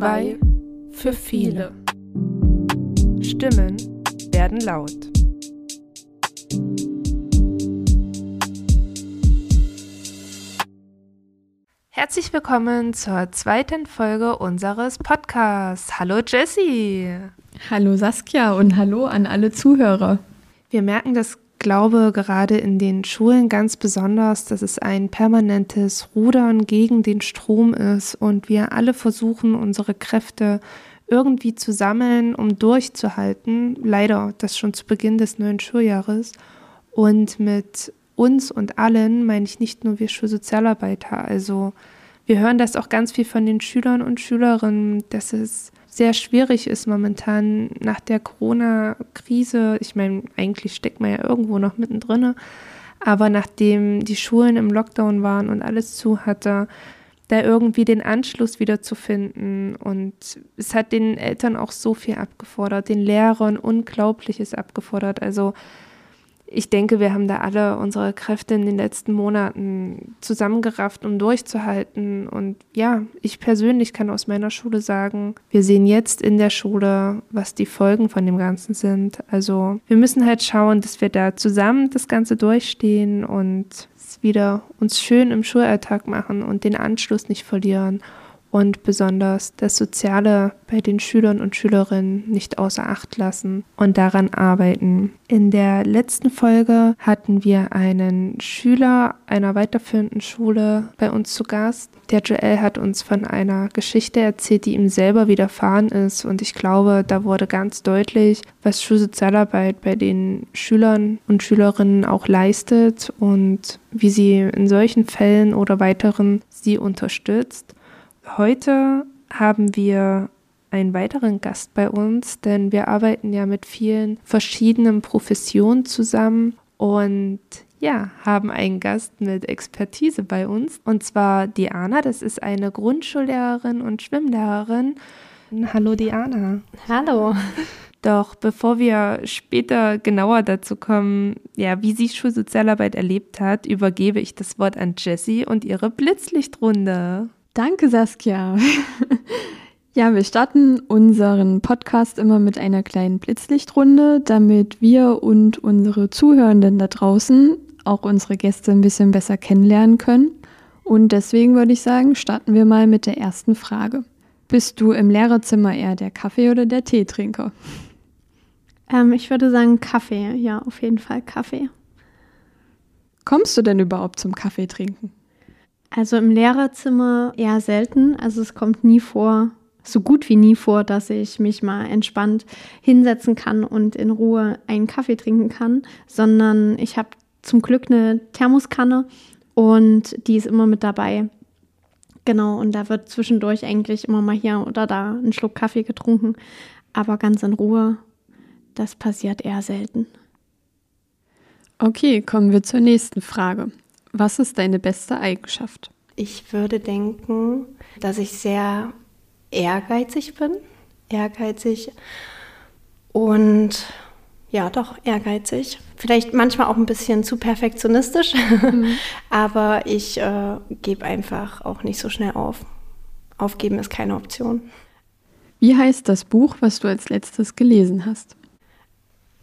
Zwei für viele. Stimmen werden laut. Herzlich willkommen zur zweiten Folge unseres Podcasts. Hallo Jessie. Hallo Saskia und hallo an alle Zuhörer. Wir merken das glaube gerade in den Schulen ganz besonders, dass es ein permanentes Rudern gegen den Strom ist und wir alle versuchen, unsere Kräfte irgendwie zu sammeln, um durchzuhalten. Leider das schon zu Beginn des neuen Schuljahres. Und mit uns und allen meine ich nicht nur wir Schulsozialarbeiter. Also wir hören das auch ganz viel von den Schülern und Schülerinnen, dass es sehr schwierig ist momentan nach der Corona-Krise. Ich meine, eigentlich steckt man ja irgendwo noch mittendrin, aber nachdem die Schulen im Lockdown waren und alles zu hatte, da irgendwie den Anschluss wieder zu finden. Und es hat den Eltern auch so viel abgefordert, den Lehrern Unglaubliches abgefordert. Also ich denke, wir haben da alle unsere Kräfte in den letzten Monaten zusammengerafft, um durchzuhalten. Und ja, ich persönlich kann aus meiner Schule sagen, wir sehen jetzt in der Schule, was die Folgen von dem Ganzen sind. Also wir müssen halt schauen, dass wir da zusammen das Ganze durchstehen und wieder uns schön im Schulalltag machen und den Anschluss nicht verlieren und besonders das Soziale bei den Schülern und Schülerinnen nicht außer Acht lassen und daran arbeiten. In der letzten Folge hatten wir einen Schüler einer weiterführenden Schule bei uns zu Gast. Der Joel hat uns von einer Geschichte erzählt, die ihm selber widerfahren ist und ich glaube, da wurde ganz deutlich, was Schulsozialarbeit bei den Schülern und Schülerinnen auch leistet und wie sie in solchen Fällen oder weiteren sie unterstützt. Heute haben wir einen weiteren Gast bei uns, denn wir arbeiten ja mit vielen verschiedenen Professionen zusammen und ja, haben einen Gast mit Expertise bei uns und zwar Diana, das ist eine Grundschullehrerin und Schwimmlehrerin. Hallo Diana. Hallo. Doch bevor wir später genauer dazu kommen, ja, wie sie Schulsozialarbeit erlebt hat, übergebe ich das Wort an Jessie und ihre Blitzlichtrunde. Danke, Saskia. ja, wir starten unseren Podcast immer mit einer kleinen Blitzlichtrunde, damit wir und unsere Zuhörenden da draußen auch unsere Gäste ein bisschen besser kennenlernen können. Und deswegen würde ich sagen, starten wir mal mit der ersten Frage. Bist du im Lehrerzimmer eher der Kaffee- oder der Teetrinker? Ähm, ich würde sagen Kaffee, ja, auf jeden Fall Kaffee. Kommst du denn überhaupt zum Kaffee trinken? Also im Lehrerzimmer eher selten. Also es kommt nie vor, so gut wie nie vor, dass ich mich mal entspannt hinsetzen kann und in Ruhe einen Kaffee trinken kann, sondern ich habe zum Glück eine Thermoskanne und die ist immer mit dabei. Genau, und da wird zwischendurch eigentlich immer mal hier oder da ein Schluck Kaffee getrunken, aber ganz in Ruhe, das passiert eher selten. Okay, kommen wir zur nächsten Frage. Was ist deine beste Eigenschaft? Ich würde denken, dass ich sehr ehrgeizig bin. Ehrgeizig und ja, doch ehrgeizig. Vielleicht manchmal auch ein bisschen zu perfektionistisch, mhm. aber ich äh, gebe einfach auch nicht so schnell auf. Aufgeben ist keine Option. Wie heißt das Buch, was du als letztes gelesen hast?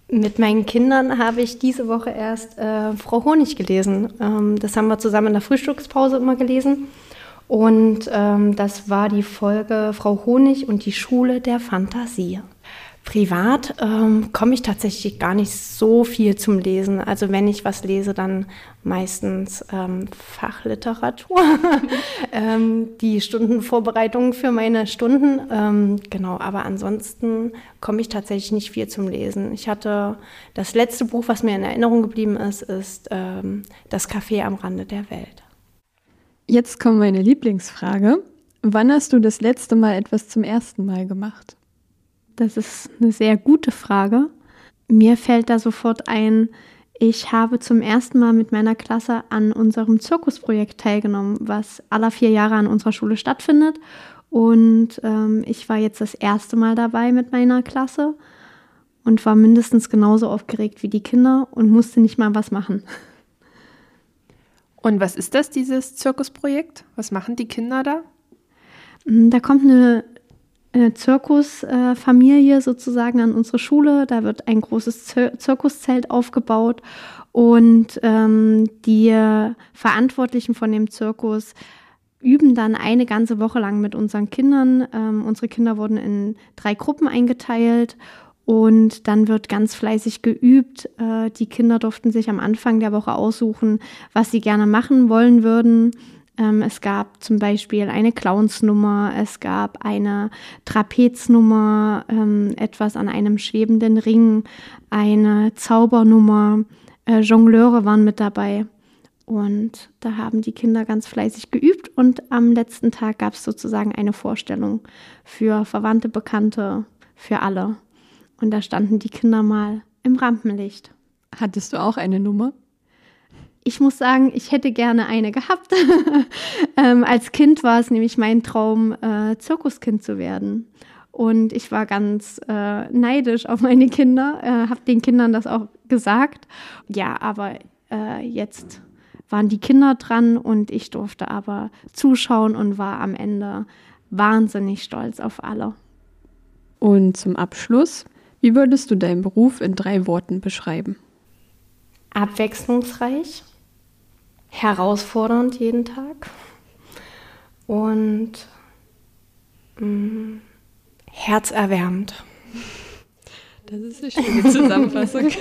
Mit meinen Kindern habe ich diese Woche erst äh, Frau Honig gelesen. Ähm, das haben wir zusammen in der Frühstückspause immer gelesen. Und ähm, das war die Folge Frau Honig und die Schule der Fantasie. Privat ähm, komme ich tatsächlich gar nicht so viel zum Lesen. Also wenn ich was lese, dann meistens ähm, Fachliteratur, ähm, die Stundenvorbereitung für meine Stunden. Ähm, genau, aber ansonsten komme ich tatsächlich nicht viel zum Lesen. Ich hatte das letzte Buch, was mir in Erinnerung geblieben ist, ist ähm, Das Café am Rande der Welt. Jetzt kommt meine Lieblingsfrage. Wann hast du das letzte Mal etwas zum ersten Mal gemacht? Das ist eine sehr gute Frage. Mir fällt da sofort ein, ich habe zum ersten Mal mit meiner Klasse an unserem Zirkusprojekt teilgenommen, was alle vier Jahre an unserer Schule stattfindet. Und ähm, ich war jetzt das erste Mal dabei mit meiner Klasse und war mindestens genauso aufgeregt wie die Kinder und musste nicht mal was machen. Und was ist das, dieses Zirkusprojekt? Was machen die Kinder da? Da kommt eine Zirkusfamilie äh, sozusagen an unsere Schule. Da wird ein großes Zir Zirkuszelt aufgebaut und ähm, die Verantwortlichen von dem Zirkus üben dann eine ganze Woche lang mit unseren Kindern. Ähm, unsere Kinder wurden in drei Gruppen eingeteilt und dann wird ganz fleißig geübt. Äh, die Kinder durften sich am Anfang der Woche aussuchen, was sie gerne machen wollen würden. Ähm, es gab zum Beispiel eine Clownsnummer, es gab eine Trapeznummer, ähm, etwas an einem schwebenden Ring, eine Zaubernummer, äh, Jongleure waren mit dabei. Und da haben die Kinder ganz fleißig geübt und am letzten Tag gab es sozusagen eine Vorstellung für Verwandte, Bekannte, für alle. Und da standen die Kinder mal im Rampenlicht. Hattest du auch eine Nummer? Ich muss sagen, ich hätte gerne eine gehabt. ähm, als Kind war es nämlich mein Traum, äh, Zirkuskind zu werden. Und ich war ganz äh, neidisch auf meine Kinder, äh, habe den Kindern das auch gesagt. Ja, aber äh, jetzt waren die Kinder dran und ich durfte aber zuschauen und war am Ende wahnsinnig stolz auf alle. Und zum Abschluss, wie würdest du deinen Beruf in drei Worten beschreiben? Abwechslungsreich, herausfordernd jeden Tag und mh, mm, herzerwärmend. Das ist eine schöne Zusammenfassung.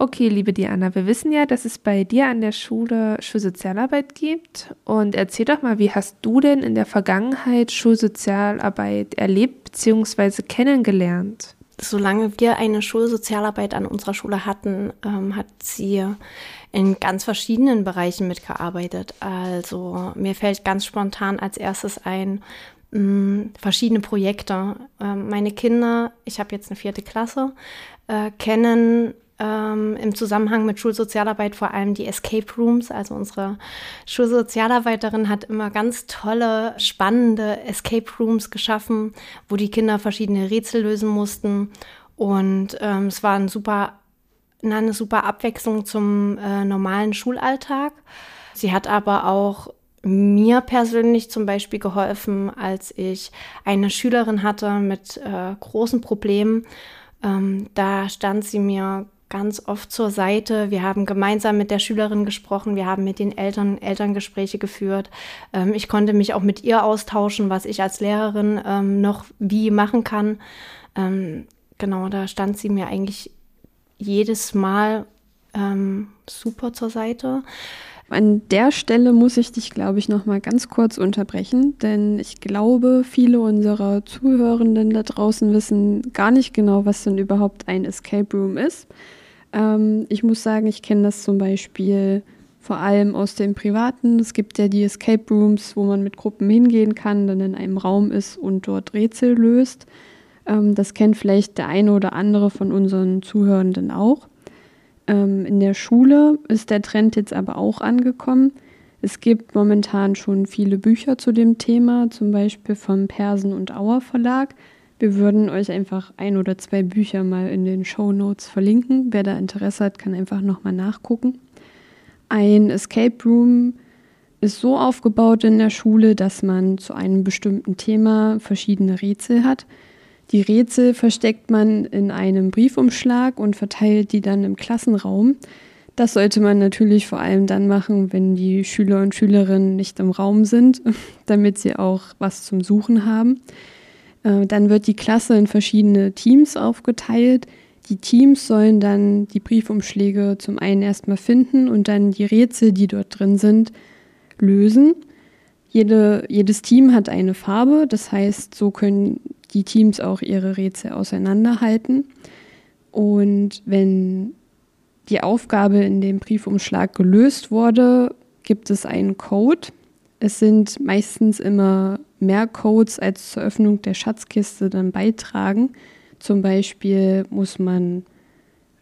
Okay, liebe Diana, wir wissen ja, dass es bei dir an der Schule Schulsozialarbeit gibt. Und erzähl doch mal, wie hast du denn in der Vergangenheit Schulsozialarbeit erlebt bzw. kennengelernt? Solange wir eine Schulsozialarbeit an unserer Schule hatten, ähm, hat sie in ganz verschiedenen Bereichen mitgearbeitet. Also mir fällt ganz spontan als erstes ein, mh, mm, verschiedene Projekte. Ähm, meine Kinder, ich habe jetzt eine vierte Klasse, äh, kennen ähm, im Zusammenhang mit Schulsozialarbeit vor allem die Escape Rooms. Also unsere Schulsozialarbeiterin hat immer ganz tolle, spannende Escape Rooms geschaffen, wo die Kinder verschiedene Rätsel lösen mussten. Und ähm, es war ein super, eine super Abwechslung zum äh, normalen Schulalltag. Sie hat aber auch mir persönlich zum Beispiel geholfen, als ich eine Schülerin hatte mit äh, großen Problemen. Ähm, da stand sie mir ganz oft zur Seite. Wir haben gemeinsam mit der Schülerin gesprochen, wir haben mit den Eltern Elterngespräche geführt. Ähm, ich konnte mich auch mit ihr austauschen, was ich als Lehrerin ähm, noch wie machen kann. Ähm, genau, da stand sie mir eigentlich jedes Mal ähm, super zur Seite. An der Stelle muss ich dich, glaube ich, noch mal ganz kurz unterbrechen, denn ich glaube, viele unserer Zuhörenden da draußen wissen gar nicht genau, was denn überhaupt ein Escape Room ist. Ähm, ich muss sagen, ich kenne das zum Beispiel vor allem aus dem Privaten. Es gibt ja die Escape Rooms, wo man mit Gruppen hingehen kann, dann in einem Raum ist und dort Rätsel löst. Ähm, das kennt vielleicht der eine oder andere von unseren Zuhörenden auch. Ähm, in der Schule ist der Trend jetzt aber auch angekommen. Es gibt momentan schon viele Bücher zu dem Thema, zum Beispiel vom Persen und Auer Verlag. Wir würden euch einfach ein oder zwei Bücher mal in den Show Notes verlinken. Wer da Interesse hat, kann einfach nochmal nachgucken. Ein Escape Room ist so aufgebaut in der Schule, dass man zu einem bestimmten Thema verschiedene Rätsel hat. Die Rätsel versteckt man in einem Briefumschlag und verteilt die dann im Klassenraum. Das sollte man natürlich vor allem dann machen, wenn die Schüler und Schülerinnen nicht im Raum sind, damit sie auch was zum Suchen haben. Äh, dann wird die Klasse in verschiedene Teams aufgeteilt. Die Teams sollen dann die Briefumschläge zum einen erstmal finden und dann die Rätsel, die dort drin sind, lösen. Jede, jedes Team hat eine Farbe, das heißt, so können die Teams auch ihre Rätsel auseinanderhalten. Und wenn die Aufgabe in dem Briefumschlag gelöst wurde, gibt es einen Code. Es sind meistens immer mehr Codes als zur Öffnung der Schatzkiste dann beitragen. Zum Beispiel muss man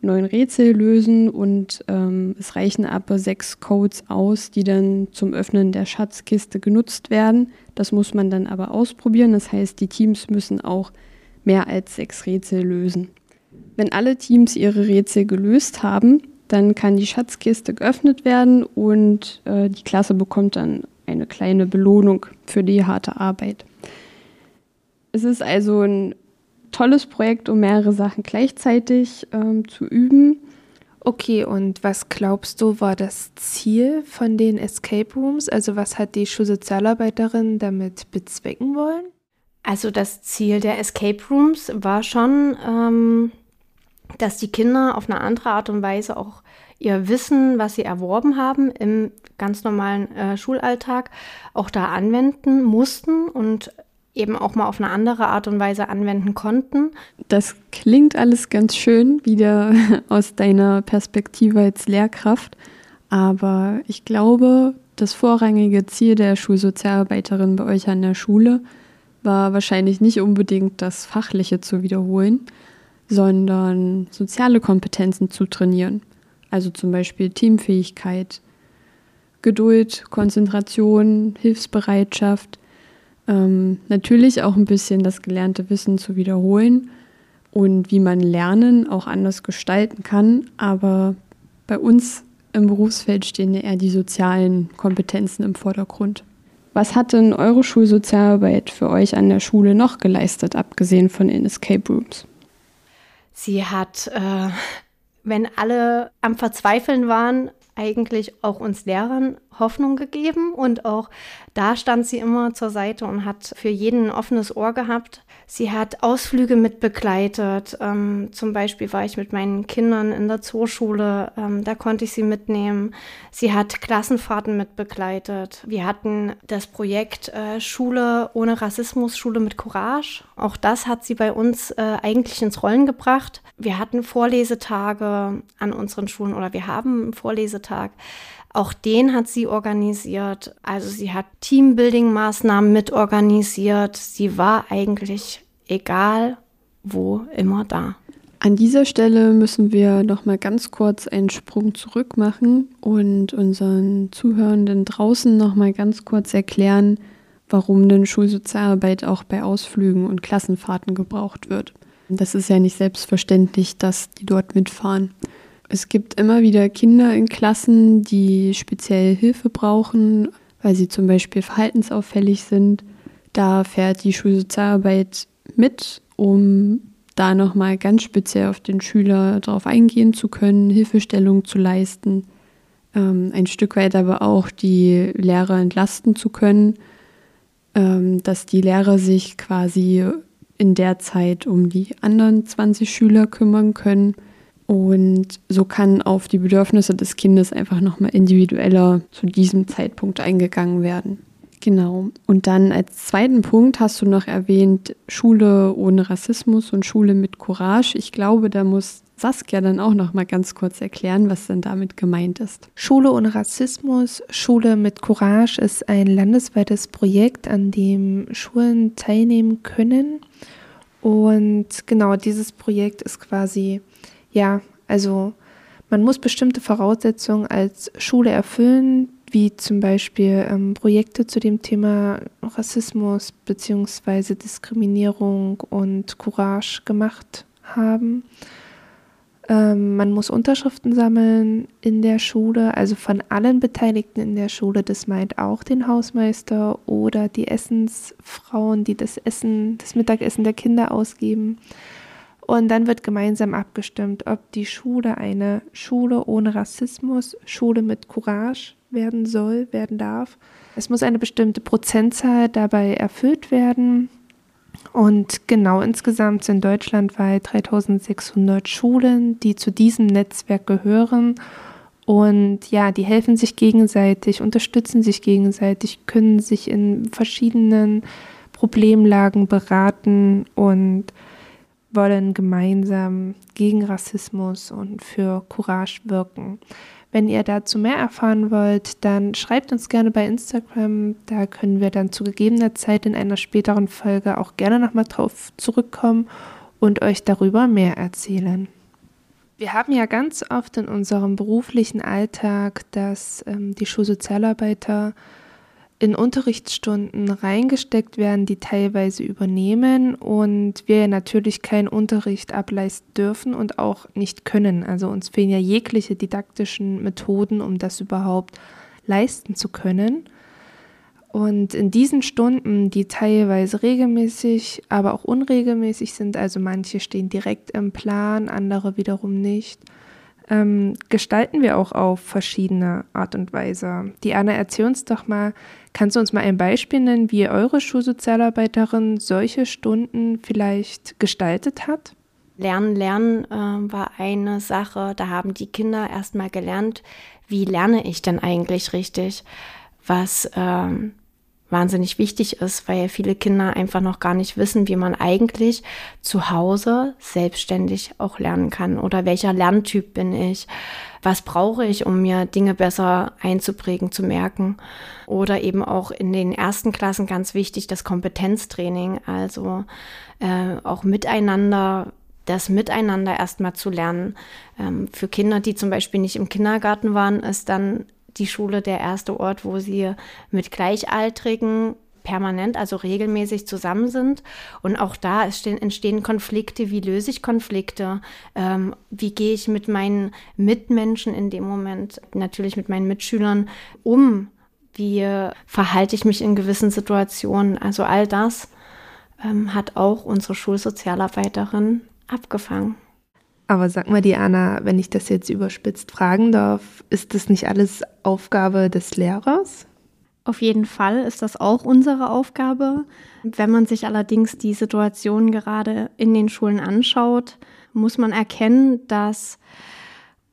neun Rätsel lösen und ähm, es reichen aber sechs Codes aus, die dann zum Öffnen der Schatzkiste genutzt werden. Das muss man dann aber ausprobieren. Das heißt, die Teams müssen auch mehr als sechs Rätsel lösen. Wenn alle Teams ihre Rätsel gelöst haben, dann kann die Schatzkiste geöffnet werden und äh, die Klasse bekommt dann eine kleine Belohnung für die harte Arbeit. Es ist also ein tolles Projekt, um mehrere Sachen gleichzeitig ähm, zu üben. Okay, und was glaubst du, war das Ziel von den Escape Rooms? Also was hat die Schulsozialarbeiterin damit bezwecken wollen? Also das Ziel der Escape Rooms war schon, ähm, dass die Kinder auf eine andere Art und Weise auch ihr Wissen, was sie erworben haben im ganz normalen äh, Schulalltag, auch da anwenden mussten und eben auch mal auf eine andere Art und Weise anwenden konnten. Das klingt alles ganz schön, wieder aus deiner Perspektive als Lehrkraft. Aber ich glaube, das vorrangige Ziel der Schulsozialarbeiterin bei euch an der Schule war wahrscheinlich nicht unbedingt das Fachliche zu wiederholen, sondern soziale Kompetenzen zu trainieren. Also zum Beispiel Teamfähigkeit, Geduld, Konzentration, Hilfsbereitschaft, ähm, natürlich auch ein bisschen das gelernte Wissen zu wiederholen und wie man Lernen auch anders gestalten kann. Aber bei uns im Berufsfeld stehen ja eher die sozialen Kompetenzen im Vordergrund. Was hat denn eure Schulsozialarbeit für euch an der Schule noch geleistet, abgesehen von den Escape Rooms? Sie hat, äh, wenn alle am Verzweifeln waren, eigentlich auch uns Lehrern Hoffnung gegeben und auch da stand sie immer zur Seite und hat für jeden ein offenes Ohr gehabt. Sie hat Ausflüge mit begleitet. Ähm, zum Beispiel war ich mit meinen Kindern in der Zooschule, ähm, da konnte ich sie mitnehmen. Sie hat Klassenfahrten mit begleitet. Wir hatten das Projekt äh, Schule ohne Rassismus, Schule mit Courage. Auch das hat sie bei uns äh, eigentlich ins Rollen gebracht. Wir hatten Vorlesetage an unseren Schulen oder wir haben einen Vorlesetag. Auch den hat sie organisiert. Also sie hat Teambuilding-Maßnahmen mitorganisiert. Sie war eigentlich egal wo immer da. An dieser Stelle müssen wir noch mal ganz kurz einen Sprung zurück machen und unseren Zuhörenden draußen noch mal ganz kurz erklären, warum denn Schulsozialarbeit auch bei Ausflügen und Klassenfahrten gebraucht wird. Das ist ja nicht selbstverständlich, dass die dort mitfahren. Es gibt immer wieder Kinder in Klassen, die speziell Hilfe brauchen, weil sie zum Beispiel verhaltensauffällig sind. Da fährt die Schulsozialarbeit mit, um da nochmal ganz speziell auf den Schüler darauf eingehen zu können, Hilfestellung zu leisten, ähm, ein Stück weit aber auch die Lehrer entlasten zu können, ähm, dass die Lehrer sich quasi in der Zeit um die anderen 20 Schüler kümmern können und so kann auf die Bedürfnisse des Kindes einfach nochmal individueller zu diesem Zeitpunkt eingegangen werden. Genau. Und dann als zweiten Punkt hast du noch erwähnt, Schule ohne Rassismus und Schule mit Courage. Ich glaube, da muss Saskia dann auch noch mal ganz kurz erklären, was denn damit gemeint ist. Schule ohne Rassismus, Schule mit Courage ist ein landesweites Projekt, an dem Schulen teilnehmen können. Und genau dieses Projekt ist quasi ja, also man muss bestimmte Voraussetzungen als Schule erfüllen, wie zum Beispiel ähm, Projekte zu dem Thema Rassismus bzw. Diskriminierung und Courage gemacht haben. Ähm, man muss Unterschriften sammeln in der Schule, also von allen Beteiligten in der Schule. Das meint auch den Hausmeister oder die Essensfrauen, die das Essen, das Mittagessen der Kinder ausgeben. Und dann wird gemeinsam abgestimmt, ob die Schule eine Schule ohne Rassismus, Schule mit Courage werden soll, werden darf. Es muss eine bestimmte Prozentzahl dabei erfüllt werden. Und genau insgesamt sind deutschlandweit 3600 Schulen, die zu diesem Netzwerk gehören. Und ja, die helfen sich gegenseitig, unterstützen sich gegenseitig, können sich in verschiedenen Problemlagen beraten und wollen gemeinsam gegen Rassismus und für Courage wirken. Wenn ihr dazu mehr erfahren wollt, dann schreibt uns gerne bei Instagram. Da können wir dann zu gegebener Zeit in einer späteren Folge auch gerne nochmal drauf zurückkommen und euch darüber mehr erzählen. Wir haben ja ganz oft in unserem beruflichen Alltag, dass ähm, die Schulsozialarbeiter in Unterrichtsstunden reingesteckt werden, die teilweise übernehmen und wir natürlich keinen Unterricht ableisten dürfen und auch nicht können. Also uns fehlen ja jegliche didaktischen Methoden, um das überhaupt leisten zu können. Und in diesen Stunden, die teilweise regelmäßig, aber auch unregelmäßig sind, also manche stehen direkt im Plan, andere wiederum nicht, ähm, gestalten wir auch auf verschiedene Art und Weise. Diana, erzähl uns doch mal, kannst du uns mal ein Beispiel nennen, wie eure Schulsozialarbeiterin solche Stunden vielleicht gestaltet hat? Lernen, Lernen äh, war eine Sache, da haben die Kinder erstmal gelernt, wie lerne ich denn eigentlich richtig, was ähm, wahnsinnig wichtig ist, weil viele Kinder einfach noch gar nicht wissen, wie man eigentlich zu Hause selbstständig auch lernen kann oder welcher Lerntyp bin ich, was brauche ich, um mir Dinge besser einzuprägen, zu merken oder eben auch in den ersten Klassen ganz wichtig das Kompetenztraining, also äh, auch miteinander das Miteinander erstmal zu lernen. Ähm, für Kinder, die zum Beispiel nicht im Kindergarten waren, ist dann die Schule der erste Ort, wo sie mit Gleichaltrigen permanent, also regelmäßig zusammen sind. Und auch da entstehen Konflikte. Wie löse ich Konflikte? Ähm, wie gehe ich mit meinen Mitmenschen in dem Moment, natürlich mit meinen Mitschülern um? Wie verhalte ich mich in gewissen Situationen? Also all das ähm, hat auch unsere Schulsozialarbeiterin abgefangen. Aber sag mal, Diana, wenn ich das jetzt überspitzt fragen darf, ist das nicht alles Aufgabe des Lehrers? Auf jeden Fall ist das auch unsere Aufgabe. Wenn man sich allerdings die Situation gerade in den Schulen anschaut, muss man erkennen, dass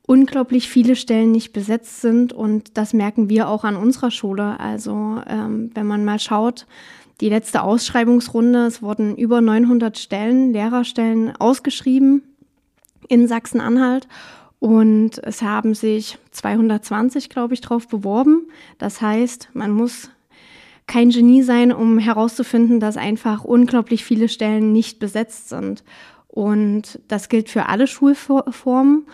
unglaublich viele Stellen nicht besetzt sind und das merken wir auch an unserer Schule. Also ähm, wenn man mal schaut, die letzte Ausschreibungsrunde, es wurden über 900 Stellen, Lehrerstellen ausgeschrieben in Sachsen-Anhalt. Und es haben sich 220, glaube ich, drauf beworben. Das heißt, man muss kein Genie sein, um herauszufinden, dass einfach unglaublich viele Stellen nicht besetzt sind. Und das gilt für alle Schulformen.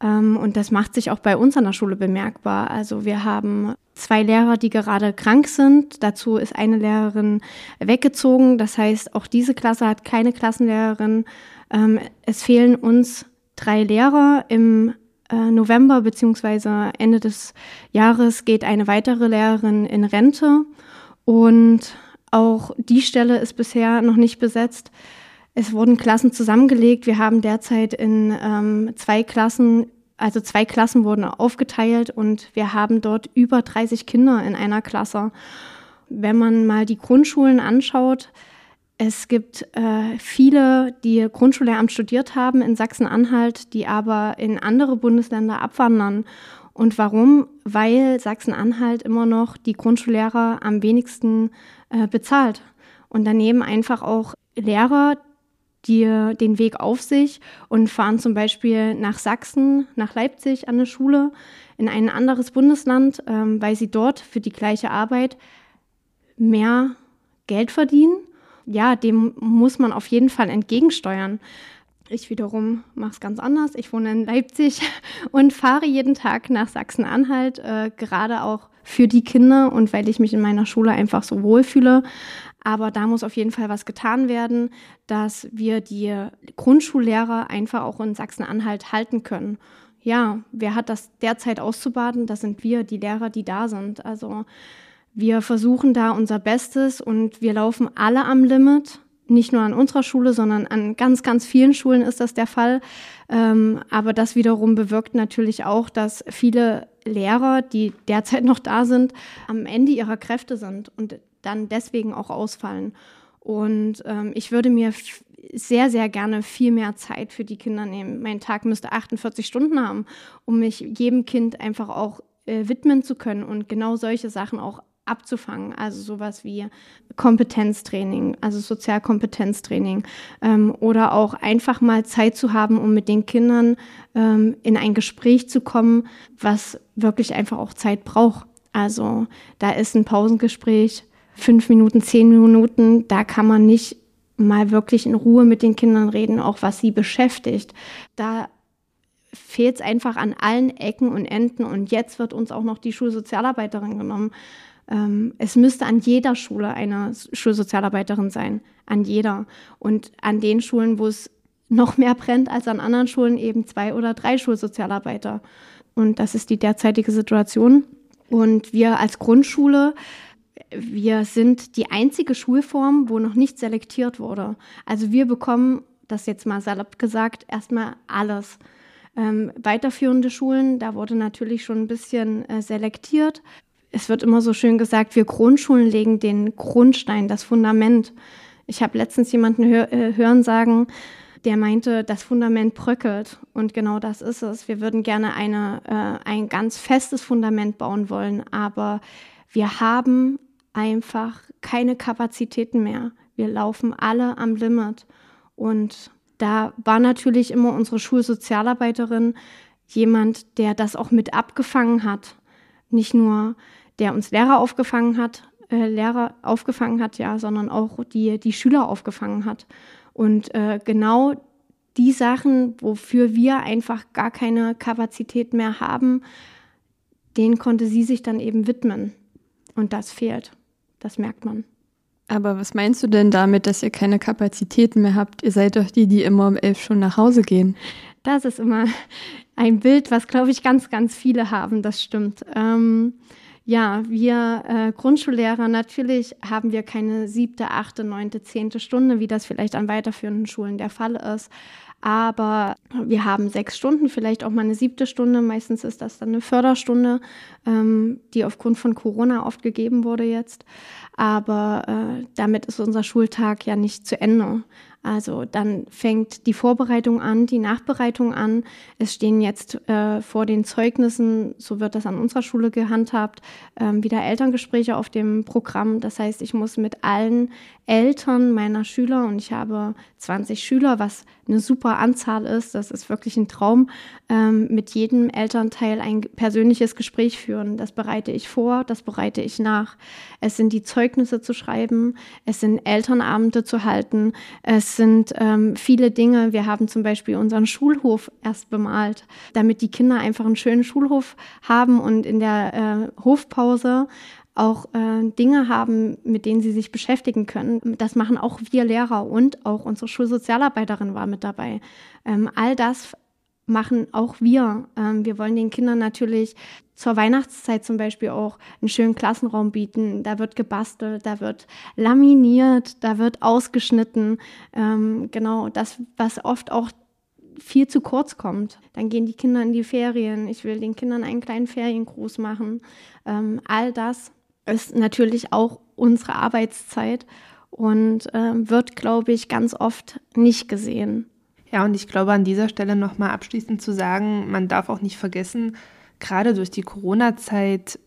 Ähm, und das macht sich auch bei uns an der Schule bemerkbar. Also wir haben zwei Lehrer, die gerade krank sind. Dazu ist eine Lehrerin weggezogen. Das heißt, auch diese Klasse hat keine Klassenlehrerin. Ähm, es fehlen uns drei Lehrer. Im äh, November bzw. Ende des Jahres geht eine weitere Lehrerin in Rente und auch die Stelle ist bisher noch nicht besetzt. Es wurden Klassen zusammengelegt. Wir haben derzeit in ähm, zwei Klassen, also zwei Klassen wurden aufgeteilt und wir haben dort über 30 Kinder in einer Klasse. Wenn man mal die Grundschulen anschaut, es gibt äh, viele, die Grundschullehramt studiert haben in Sachsen-Anhalt, die aber in andere Bundesländer abwandern. Und warum? Weil Sachsen-Anhalt immer noch die Grundschullehrer am wenigsten äh, bezahlt. Und daneben einfach auch Lehrer, die den Weg auf sich und fahren zum Beispiel nach Sachsen, nach Leipzig an eine Schule, in ein anderes Bundesland, ähm, weil sie dort für die gleiche Arbeit mehr Geld verdienen ja, dem muss man auf jeden Fall entgegensteuern. Ich wiederum mache es ganz anders. Ich wohne in Leipzig und fahre jeden Tag nach Sachsen-Anhalt, äh, gerade auch für die Kinder und weil ich mich in meiner Schule einfach so wohlfühle. Aber da muss auf jeden Fall was getan werden, dass wir die Grundschullehrer einfach auch in Sachsen-Anhalt halten können. Ja, wer hat das derzeit auszubaden? Das sind wir, die Lehrer, die da sind. Also wir versuchen da unser Bestes und wir laufen alle am Limit. Nicht nur an unserer Schule, sondern an ganz, ganz vielen Schulen ist das der Fall. Ähm, aber das wiederum bewirkt natürlich auch, dass viele Lehrer, die derzeit noch da sind, am Ende ihrer Kräfte sind und dann deswegen auch ausfallen. Und ähm, ich würde mir sehr, sehr gerne viel mehr Zeit für die Kinder nehmen. Mein Tag müsste 48 Stunden haben, um mich jedem Kind einfach auch äh, widmen zu können und genau solche Sachen auch abzufangen. Also sowas wie Kompetenztraining, also Sozialkompetenztraining ähm, oder auch einfach mal Zeit zu haben, um mit den Kindern ähm, in ein Gespräch zu kommen, was wirklich einfach auch Zeit braucht. Also da ist ein Pausengespräch, fünf Minuten, zehn Minuten, da kann man nicht mal wirklich in Ruhe mit den Kindern reden, auch was sie beschäftigt. Da fehlt es einfach an allen Ecken und Enden und jetzt wird uns auch noch die Schulsozialarbeiterin genommen. Ähm, es müsste an jeder Schule eine Schulsozialarbeiterin sein, an jeder. Und an den Schulen, wo es noch mehr brennt als an anderen Schulen, eben zwei oder drei wir sind die einzige Schulform, wo noch nicht selektiert wurde. Also wir bekommen, das jetzt mal salopp gesagt, erstmal alles. Ähm, weiterführende Schulen, da wurde natürlich schon ein bisschen äh, selektiert. Es wird immer so schön gesagt, wir Grundschulen legen den Grundstein, das Fundament. Ich habe letztens jemanden hör, äh, hören sagen, der meinte, das Fundament bröckelt. Und genau das ist es. Wir würden gerne eine, äh, ein ganz festes Fundament bauen wollen, aber wir haben einfach keine Kapazitäten mehr. Wir laufen alle am Limit. Und da war natürlich immer unsere Schulsozialarbeiterin jemand, der das auch mit abgefangen hat. Nicht nur der uns Lehrer aufgefangen hat, äh, Lehrer aufgefangen hat, ja, sondern auch die, die Schüler aufgefangen hat. Und äh, genau die Sachen, wofür wir einfach gar keine Kapazität mehr haben, denen konnte sie sich dann eben widmen. Und das fehlt. Das merkt man. Aber was meinst du denn damit, dass ihr keine Kapazitäten mehr habt? Ihr seid doch die, die immer um elf schon nach Hause gehen. Das ist immer ein Bild, was, glaube ich, ganz, ganz viele haben. Das stimmt. Ähm, ja, wir äh, Grundschullehrer, natürlich haben wir keine siebte, achte, neunte, zehnte Stunde, wie das vielleicht an weiterführenden Schulen der Fall ist. Aber wir haben sechs Stunden, vielleicht auch mal eine siebte Stunde. Meistens ist das dann eine Förderstunde, ähm, die aufgrund von Corona oft gegeben wurde jetzt. Aber äh, damit ist unser Schultag ja nicht zu Ende. Also dann fängt die Vorbereitung an, die Nachbereitung an. Es stehen jetzt äh, vor den Zeugnissen, so wird das an unserer Schule gehandhabt, ähm, wieder Elterngespräche auf dem Programm. Das heißt, ich muss mit allen Eltern meiner Schüler und ich habe 20 Schüler, was eine super Anzahl ist, das ist wirklich ein Traum, ähm, mit jedem Elternteil ein persönliches Gespräch führen. Das bereite ich vor, das bereite ich nach. Es sind die Zeugnisse zu schreiben, es sind Elternabende zu halten, es sind ähm, viele Dinge. Wir haben zum Beispiel unseren Schulhof erst bemalt, damit die Kinder einfach einen schönen Schulhof haben und in der äh, Hofpause auch äh, Dinge haben, mit denen sie sich beschäftigen können. Das machen auch wir Lehrer und auch unsere Schulsozialarbeiterin war mit dabei. Ähm, all das machen auch wir. Ähm, wir wollen den Kindern natürlich zur Weihnachtszeit zum Beispiel auch einen schönen Klassenraum bieten. Da wird gebastelt, da wird laminiert, da wird ausgeschnitten. Ähm, genau, das, was oft auch viel zu kurz kommt. Dann gehen die Kinder in die Ferien. Ich will den Kindern einen kleinen Feriengruß machen. Ähm, all das ist natürlich auch unsere Arbeitszeit und äh, wird, glaube ich, ganz oft nicht gesehen. Ja, und ich glaube an dieser Stelle nochmal abschließend zu sagen, man darf auch nicht vergessen, gerade durch die Corona-Zeit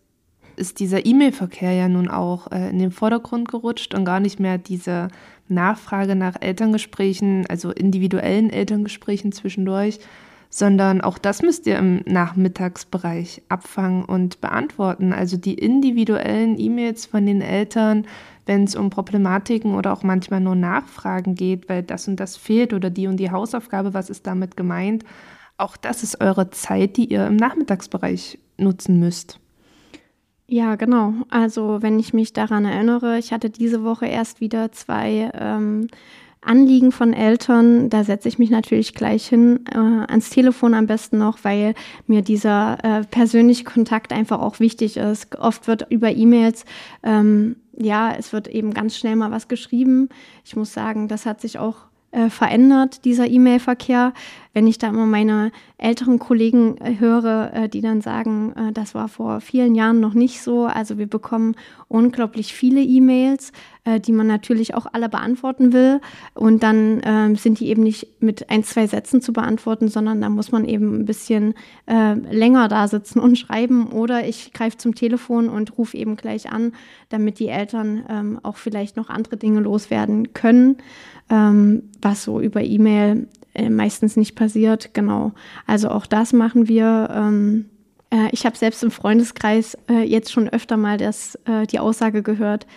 ist dieser E-Mail-Verkehr ja nun auch äh, in den Vordergrund gerutscht und gar nicht mehr diese Nachfrage nach Elterngesprächen, also individuellen Elterngesprächen zwischendurch, sondern auch das müsst ihr im Nachmittagsbereich abfangen und beantworten. Also die individuellen E-Mails von den Eltern, wenn es um Problematiken oder auch manchmal nur Nachfragen geht, weil das und das fehlt oder die und die Hausaufgabe, was ist damit gemeint? Auch das ist eure Zeit, die ihr im Nachmittagsbereich nutzen müsst. Ja, genau. Also wenn ich mich daran erinnere, ich hatte diese Woche erst wieder zwei ähm, Anliegen von Eltern, da setze ich mich natürlich gleich hin, äh, ans Telefon am besten noch, weil mir dieser äh, persönliche Kontakt einfach auch wichtig ist. Oft wird über E-Mails, ähm, ja, es wird eben ganz schnell mal was geschrieben. Ich muss sagen, das hat sich auch äh, verändert, dieser E-Mail-Verkehr. Wenn ich da immer meine älteren Kollegen äh, höre, äh, die dann sagen, äh, das war vor vielen Jahren noch nicht so. Also wir bekommen unglaublich viele E-Mails, äh, die man natürlich auch alle beantworten will. Und dann ähm, sind die eben nicht mit ein, zwei Sätzen zu beantworten, sondern da muss man eben ein bisschen äh, länger da sitzen und schreiben. Oder ich greife zum Telefon und rufe eben gleich an, damit die Eltern ähm, auch vielleicht noch andere Dinge loswerden können ähm, was so über E-Mail äh, meistens nicht passiert. Genau. Also auch das machen wir. Ähm, äh, ich habe selbst im Freundeskreis äh, jetzt schon öfter mal das, äh, die Aussage gehört,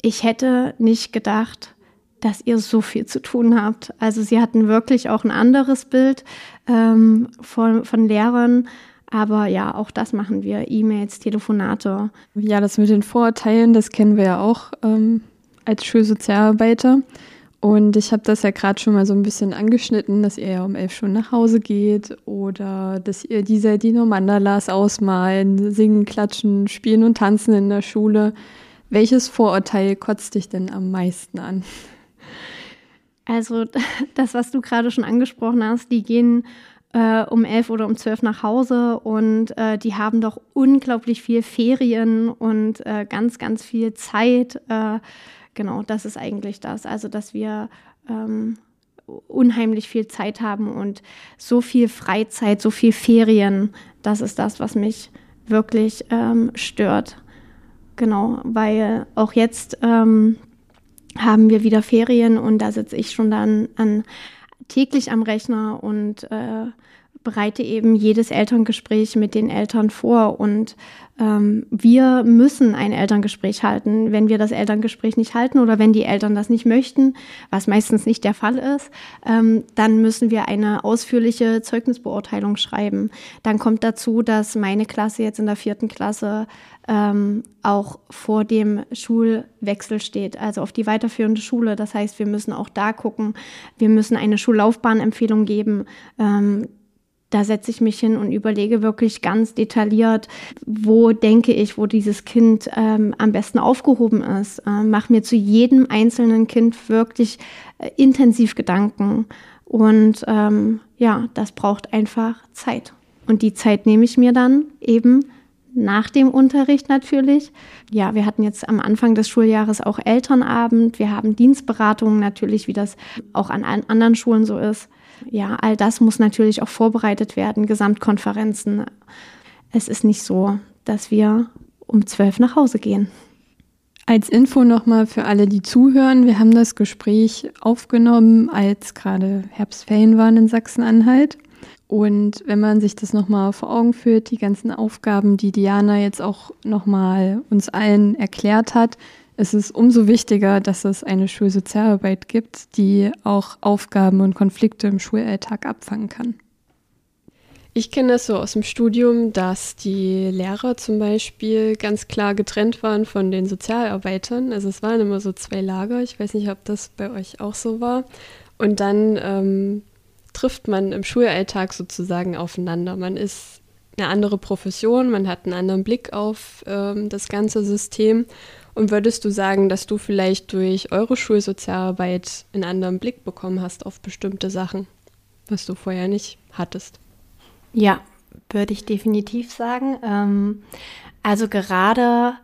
ich hätte nicht gedacht, dass ihr so viel zu tun habt. Also sie hatten wirklich auch ein anderes Bild ähm, von, von Lehrern. Aber ja, auch das machen wir. E-Mails, Telefonate. Ja, das mit den Vorurteilen, das kennen wir ja auch ähm, als Schulsozialarbeiter. Und ich habe das ja gerade schon mal so ein bisschen angeschnitten, dass ihr ja um elf schon nach Hause geht oder dass ihr diese Dino Mandalas ausmalen, singen, klatschen, spielen und tanzen in der Schule. Welches Vorurteil kotzt dich denn am meisten an? Also das, was du gerade schon angesprochen hast, die gehen äh, um elf oder um zwölf nach Hause und äh, die haben doch unglaublich viel Ferien und äh, ganz, ganz viel Zeit. Genau, das ist eigentlich das. Also, dass wir ähm, unheimlich viel Zeit haben und so viel Freizeit, so viel Ferien, das ist das, was mich wirklich ähm, stört. Genau, weil auch jetzt ähm, haben wir wieder Ferien und da sitze ich schon dann an, täglich am Rechner und äh, bereite eben jedes Elterngespräch mit den Eltern vor und ähm, wir müssen ein Elterngespräch halten. Wenn wir das Elterngespräch nicht halten oder wenn die Eltern das nicht möchten, was meistens nicht der Fall ist, ähm, dann müssen wir eine ausführliche Zeugnisbeurteilung schreiben. Dann kommt dazu, dass meine Klasse jetzt in der vierten Klasse ähm, auch vor dem Schulwechsel steht, also auf die weiterführende Schule. Das heißt, wir müssen auch da gucken, wir müssen eine Schullaufbahnempfehlung geben. Ähm, da setze ich mich hin und überlege wirklich ganz detailliert, wo denke ich, wo dieses Kind ähm, am besten aufgehoben ist. Äh, mach mir zu jedem einzelnen Kind wirklich äh, intensiv Gedanken. Und ähm, ja, das braucht einfach Zeit. Und die Zeit nehme ich mir dann eben nach dem Unterricht natürlich. Ja, wir hatten jetzt am Anfang des Schuljahres auch Elternabend. Wir haben Dienstberatungen natürlich, wie das auch an anderen Schulen so ist ja, all das muss natürlich auch vorbereitet werden, Gesamtkonferenzen. Es ist nicht so, dass wir um zwölf nach Hause gehen. Als Info nochmal für alle, die zuhören, wir haben das Gespräch aufgenommen, als gerade Herbstferien waren in Sachsen-Anhalt. Und wenn man sich das nochmal vor Augen führt, die ganzen Aufgaben, die Diana jetzt auch nochmal uns allen erklärt hat, es ist umso wichtiger, dass es eine Schulsozialarbeit gibt, die auch Aufgaben und Konflikte im Schulalltag abfangen kann. Ich kenne das so aus dem Studium, dass die Lehrer zum Beispiel ganz klar getrennt waren von den Sozialarbeitern. Also es waren immer so zwei Lager. Ich weiß nicht, ob das bei euch auch so war. Und dann ähm, trifft man im Schulalltag sozusagen aufeinander. Man ist eine andere Profession, man hat einen anderen Blick auf ähm, das ganze System und würdest du sagen, dass du vielleicht durch eure Schulsozialarbeit einen anderen Blick bekommen hast auf bestimmte Sachen, was du vorher nicht hattest? Ja, würde ich definitiv sagen. Ähm, also gerade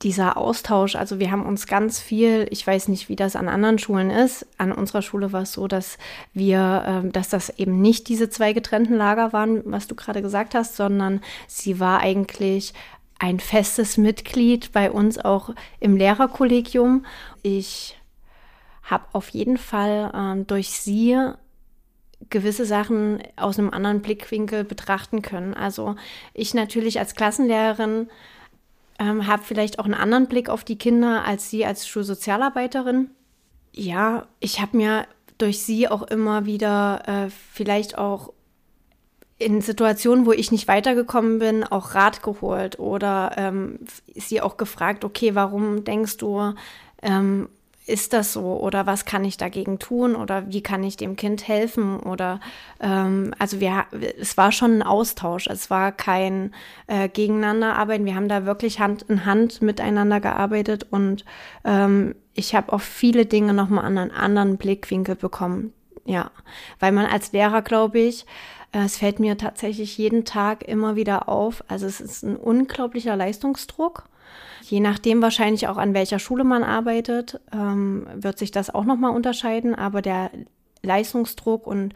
dieser Austausch, also wir haben uns ganz viel, ich weiß nicht, wie das an anderen Schulen ist. An unserer Schule war es so, dass wir, ähm, dass das eben nicht diese zwei getrennten Lager waren, was du gerade gesagt hast, sondern sie war eigentlich ein festes Mitglied bei uns auch im Lehrerkollegium. Ich habe auf jeden Fall ähm, durch sie gewisse Sachen aus einem anderen Blickwinkel betrachten können. Also ich natürlich als Klassenlehrerin ähm, habe vielleicht auch einen anderen Blick auf die Kinder als sie als Schulsozialarbeiterin. Ja, ich habe mir durch sie auch immer wieder äh, vielleicht auch in Situationen, wo ich nicht weitergekommen bin, auch Rat geholt oder ähm, sie auch gefragt, okay, warum denkst du, ähm, ist das so oder was kann ich dagegen tun oder wie kann ich dem Kind helfen oder ähm, also wir es war schon ein Austausch es war kein äh, Gegeneinanderarbeiten wir haben da wirklich Hand in Hand miteinander gearbeitet und ähm, ich habe auch viele Dinge nochmal an einen anderen Blickwinkel bekommen. Ja weil man als Lehrer glaube ich es fällt mir tatsächlich jeden Tag immer wieder auf. Also es ist ein unglaublicher Leistungsdruck. Je nachdem wahrscheinlich auch an welcher Schule man arbeitet, ähm, wird sich das auch nochmal unterscheiden. Aber der Leistungsdruck und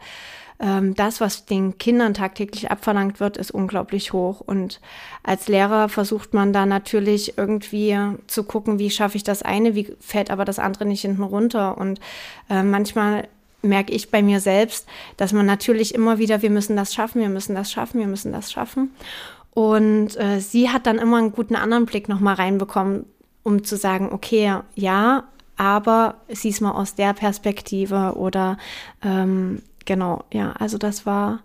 ähm, das, was den Kindern tagtäglich abverlangt wird, ist unglaublich hoch. Und als Lehrer versucht man da natürlich irgendwie zu gucken, wie schaffe ich das eine, wie fällt aber das andere nicht hinten runter. Und äh, manchmal merke ich bei mir selbst, dass man natürlich immer wieder, wir müssen das schaffen, wir müssen das schaffen, wir müssen das schaffen. Und äh, sie hat dann immer einen guten anderen Blick nochmal reinbekommen, um zu sagen, okay, ja, aber sieh's mal aus der Perspektive oder ähm, genau, ja, also das war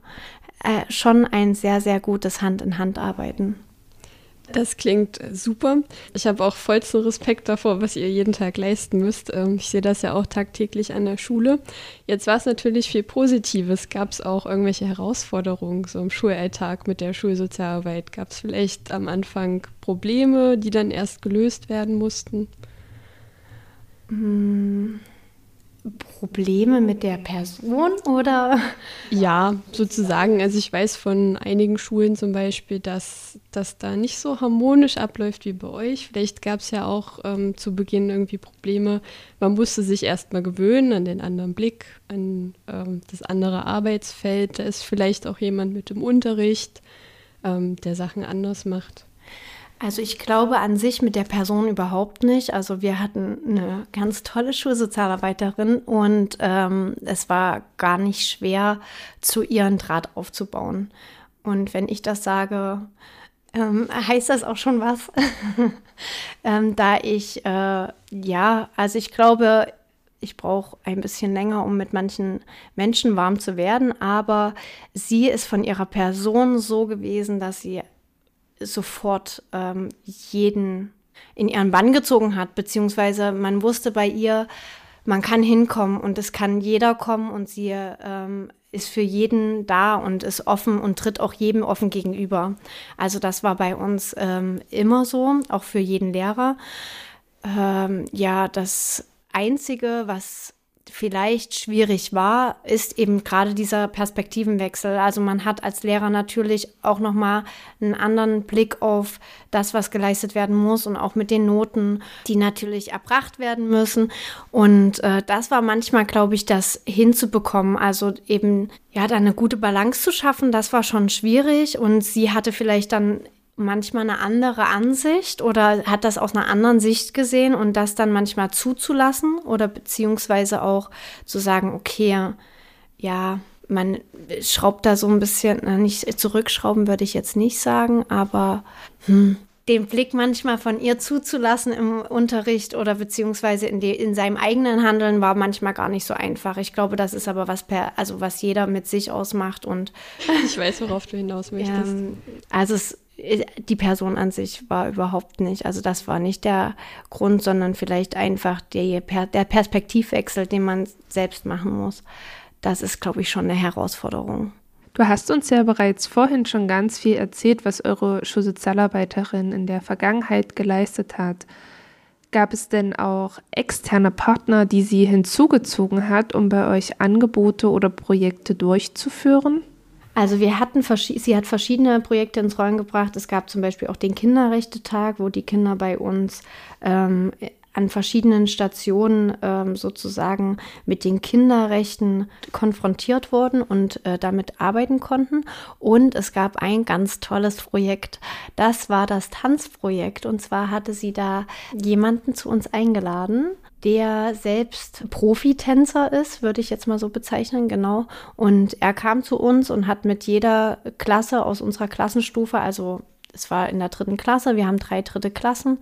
äh, schon ein sehr, sehr gutes Hand-in-Hand-Arbeiten. Das klingt super. Ich habe auch vollsten Respekt davor, was ihr jeden Tag leisten müsst. Ähm, ich sehe das ja auch tagtäglich an der Schule. Jetzt war es natürlich viel Positives. Gab es auch irgendwelche Herausforderungen so im Schulalltag mit der Schulsozialarbeit? Gab es vielleicht am Anfang Probleme, die dann erst gelöst werden mussten? Hm. Probleme mit der Person oder? Ja, sozusagen. Also ich weiß von einigen Schulen zum Beispiel, dass das da nicht so harmonisch abläuft wie bei euch. Vielleicht gab es ja auch ähm, zu Beginn irgendwie Probleme. Man musste sich erstmal gewöhnen an den anderen Blick, an ähm, das andere Arbeitsfeld. Da ist vielleicht auch jemand mit im Unterricht, ähm, der Sachen anders macht. Also ich glaube an sich mit der Person überhaupt nicht. Also wir hatten eine ganz tolle Schulsozialarbeiterin und ähm, es war gar nicht schwer, zu ihren Draht aufzubauen. Und wenn ich das sage, ähm, heißt das auch schon was. ähm, da ich, äh, ja, also ich glaube, ich brauche ein bisschen länger, um mit manchen Menschen warm zu werden, aber sie ist von ihrer Person so gewesen, dass sie sofort ähm, jeden in ihren Bann gezogen hat, beziehungsweise man wusste bei ihr, man kann hinkommen und es kann jeder kommen und sie ähm, ist für jeden da und ist offen und tritt auch jedem offen gegenüber. Also das war bei uns ähm, immer so, auch für jeden Lehrer. Ähm, ja, das Einzige, was vielleicht schwierig war, ist eben gerade dieser Perspektivenwechsel. Also man hat als Lehrer natürlich auch noch mal einen anderen Blick auf das, was geleistet werden muss und auch mit den Noten, die natürlich erbracht werden müssen. Und äh, das war manchmal, glaube ich, das hinzubekommen. Also eben ja, da eine gute Balance zu schaffen, das war schon schwierig. Und sie hatte vielleicht dann manchmal eine andere Ansicht oder hat das aus einer anderen Sicht gesehen und das dann manchmal zuzulassen oder beziehungsweise auch zu sagen, okay, ja, man schraubt da so ein bisschen, nicht zurückschrauben würde ich jetzt nicht sagen, aber hm, den Blick manchmal von ihr zuzulassen im Unterricht oder beziehungsweise in, die, in seinem eigenen Handeln war manchmal gar nicht so einfach. Ich glaube, das ist aber was per, also was jeder mit sich ausmacht und ich weiß, worauf du hinaus möchtest. Ähm, also es die Person an sich war überhaupt nicht, also das war nicht der Grund, sondern vielleicht einfach der, der Perspektivwechsel, den man selbst machen muss. Das ist, glaube ich, schon eine Herausforderung. Du hast uns ja bereits vorhin schon ganz viel erzählt, was eure Schulsozialarbeiterin in der Vergangenheit geleistet hat. Gab es denn auch externe Partner, die sie hinzugezogen hat, um bei euch Angebote oder Projekte durchzuführen? Also wir hatten, sie hat verschiedene Projekte ins Rollen gebracht. Es gab zum Beispiel auch den Kinderrechte-Tag, wo die Kinder bei uns ähm, an verschiedenen Stationen ähm, sozusagen mit den Kinderrechten konfrontiert wurden und äh, damit arbeiten konnten. Und es gab ein ganz tolles Projekt. Das war das Tanzprojekt. Und zwar hatte sie da jemanden zu uns eingeladen, der selbst Profitänzer ist, würde ich jetzt mal so bezeichnen, genau. Und er kam zu uns und hat mit jeder Klasse aus unserer Klassenstufe, also es war in der dritten Klasse, wir haben drei dritte Klassen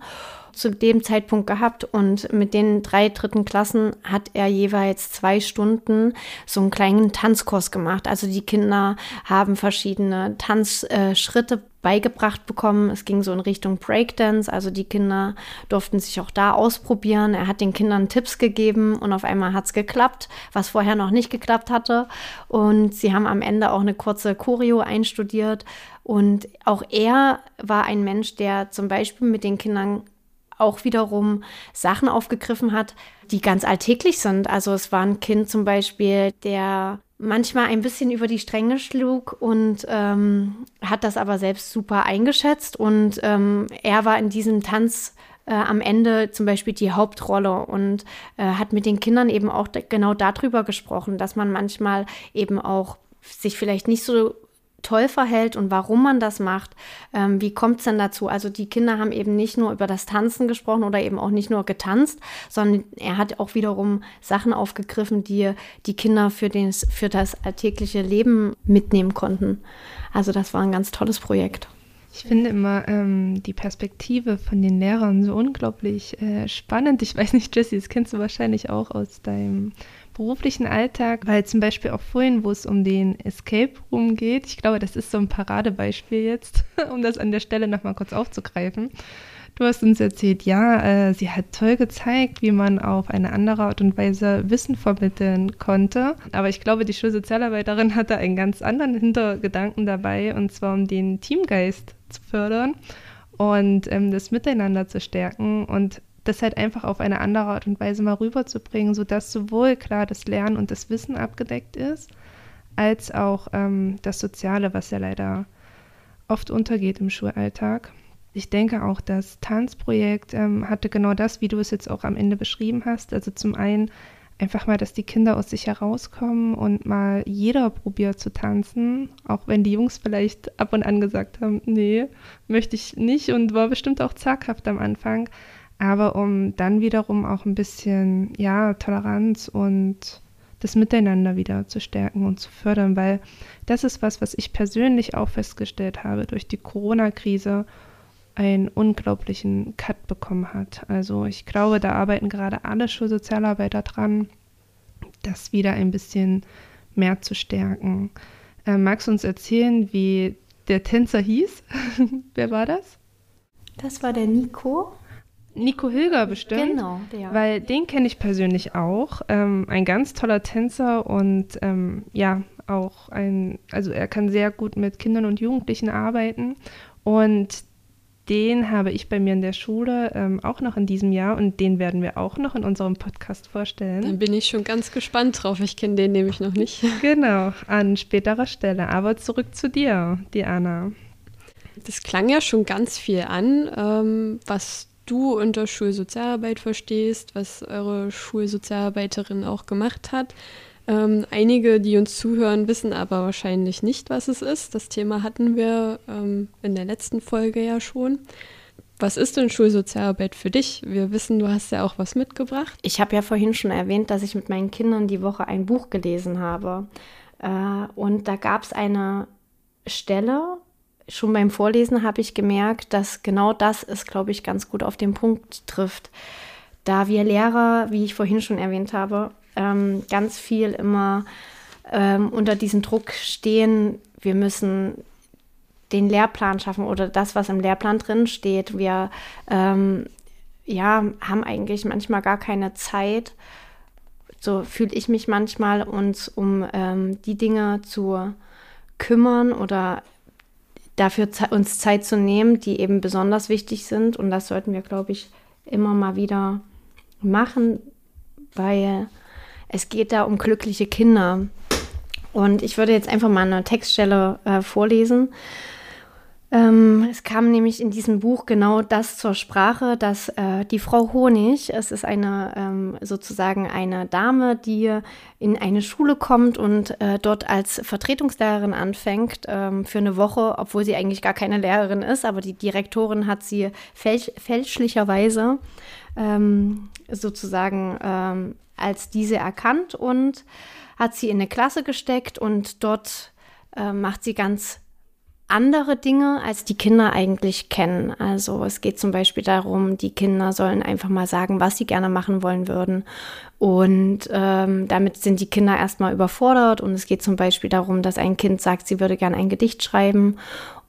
zu dem Zeitpunkt gehabt und mit den drei dritten Klassen hat er jeweils zwei Stunden so einen kleinen Tanzkurs gemacht. Also die Kinder haben verschiedene Tanzschritte beigebracht bekommen. Es ging so in Richtung Breakdance, also die Kinder durften sich auch da ausprobieren. Er hat den Kindern Tipps gegeben und auf einmal hat es geklappt, was vorher noch nicht geklappt hatte. Und sie haben am Ende auch eine kurze Choreo einstudiert. Und auch er war ein Mensch, der zum Beispiel mit den Kindern auch wiederum Sachen aufgegriffen hat, die ganz alltäglich sind. Also es war ein Kind zum Beispiel, der manchmal ein bisschen über die Stränge schlug und ähm, hat das aber selbst super eingeschätzt. Und ähm, er war in diesem Tanz äh, am Ende zum Beispiel die Hauptrolle und äh, hat mit den Kindern eben auch genau darüber gesprochen, dass man manchmal eben auch sich vielleicht nicht so toll verhält und warum man das macht. Ähm, wie kommt es denn dazu? Also die Kinder haben eben nicht nur über das Tanzen gesprochen oder eben auch nicht nur getanzt, sondern er hat auch wiederum Sachen aufgegriffen, die die Kinder für, den, für das alltägliche Leben mitnehmen konnten. Also das war ein ganz tolles Projekt. Ich finde immer ähm, die Perspektive von den Lehrern so unglaublich äh, spannend. Ich weiß nicht, Jessie, das kennst du wahrscheinlich auch aus deinem beruflichen Alltag, weil zum Beispiel auch vorhin, wo es um den Escape Room geht, ich glaube, das ist so ein Paradebeispiel jetzt, um das an der Stelle nochmal kurz aufzugreifen. Du hast uns erzählt, ja, äh, sie hat toll gezeigt, wie man auf eine andere Art und Weise Wissen vermitteln konnte. Aber ich glaube, die Schulsozialarbeiterin hatte einen ganz anderen Hintergedanken dabei, und zwar um den Teamgeist zu fördern und ähm, das Miteinander zu stärken und das halt einfach auf eine andere Art und Weise mal rüberzubringen, sodass sowohl klar das Lernen und das Wissen abgedeckt ist, als auch ähm, das Soziale, was ja leider oft untergeht im Schulalltag. Ich denke auch, das Tanzprojekt ähm, hatte genau das, wie du es jetzt auch am Ende beschrieben hast. Also zum einen einfach mal, dass die Kinder aus sich herauskommen und mal jeder probiert zu tanzen, auch wenn die Jungs vielleicht ab und an gesagt haben, nee, möchte ich nicht und war bestimmt auch zaghaft am Anfang aber um dann wiederum auch ein bisschen, ja, Toleranz und das Miteinander wieder zu stärken und zu fördern, weil das ist was, was ich persönlich auch festgestellt habe durch die Corona-Krise einen unglaublichen Cut bekommen hat. Also ich glaube, da arbeiten gerade alle Schulsozialarbeiter dran, das wieder ein bisschen mehr zu stärken. Äh, magst du uns erzählen, wie der Tänzer hieß? Wer war das? Das war der Nico. Nico Hilger bestimmt. Genau, der. Weil den kenne ich persönlich auch. Ähm, ein ganz toller Tänzer und ähm, ja, auch ein, also er kann sehr gut mit Kindern und Jugendlichen arbeiten. Und den habe ich bei mir in der Schule ähm, auch noch in diesem Jahr und den werden wir auch noch in unserem Podcast vorstellen. Dann bin ich schon ganz gespannt drauf. Ich kenne den nämlich noch nicht. Genau, an späterer Stelle. Aber zurück zu dir, Diana. Das klang ja schon ganz viel an, ähm, was du unter Schulsozialarbeit verstehst, was eure Schulsozialarbeiterin auch gemacht hat. Ähm, einige, die uns zuhören, wissen aber wahrscheinlich nicht, was es ist. Das Thema hatten wir ähm, in der letzten Folge ja schon. Was ist denn Schulsozialarbeit für dich? Wir wissen, du hast ja auch was mitgebracht. Ich habe ja vorhin schon erwähnt, dass ich mit meinen Kindern die Woche ein Buch gelesen habe. Äh, und da gab es eine Stelle, schon beim Vorlesen habe ich gemerkt, dass genau das es, glaube ich, ganz gut auf den Punkt trifft. Da wir Lehrer, wie ich vorhin schon erwähnt habe, ähm, ganz viel immer ähm, unter diesem Druck stehen, wir müssen den Lehrplan schaffen oder das, was im Lehrplan drin steht. Wir ähm, ja, haben eigentlich manchmal gar keine Zeit, so fühle ich mich manchmal, uns um ähm, die Dinge zu kümmern oder dafür uns Zeit zu nehmen, die eben besonders wichtig sind. Und das sollten wir, glaube ich, immer mal wieder machen, weil es geht da um glückliche Kinder. Und ich würde jetzt einfach mal eine Textstelle äh, vorlesen. Ähm, es kam nämlich in diesem Buch genau das zur Sprache, dass äh, die Frau Honig, es ist eine ähm, sozusagen eine Dame, die in eine Schule kommt und äh, dort als Vertretungslehrerin anfängt ähm, für eine Woche, obwohl sie eigentlich gar keine Lehrerin ist, aber die Direktorin hat sie fälsch fälschlicherweise ähm, sozusagen ähm, als diese erkannt und hat sie in eine Klasse gesteckt und dort äh, macht sie ganz andere Dinge, als die Kinder eigentlich kennen. Also es geht zum Beispiel darum, die Kinder sollen einfach mal sagen, was sie gerne machen wollen würden. Und ähm, damit sind die Kinder erstmal überfordert. Und es geht zum Beispiel darum, dass ein Kind sagt, sie würde gerne ein Gedicht schreiben.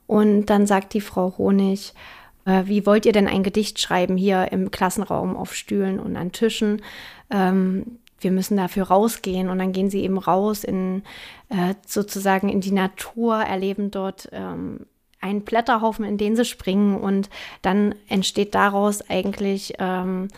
Und dann sagt die Frau Honig, äh, wie wollt ihr denn ein Gedicht schreiben hier im Klassenraum auf Stühlen und an Tischen? Ähm, wir müssen dafür rausgehen und dann gehen sie eben raus in äh, sozusagen in die Natur, erleben dort ähm, einen Blätterhaufen, in den sie springen und dann entsteht daraus eigentlich ähm,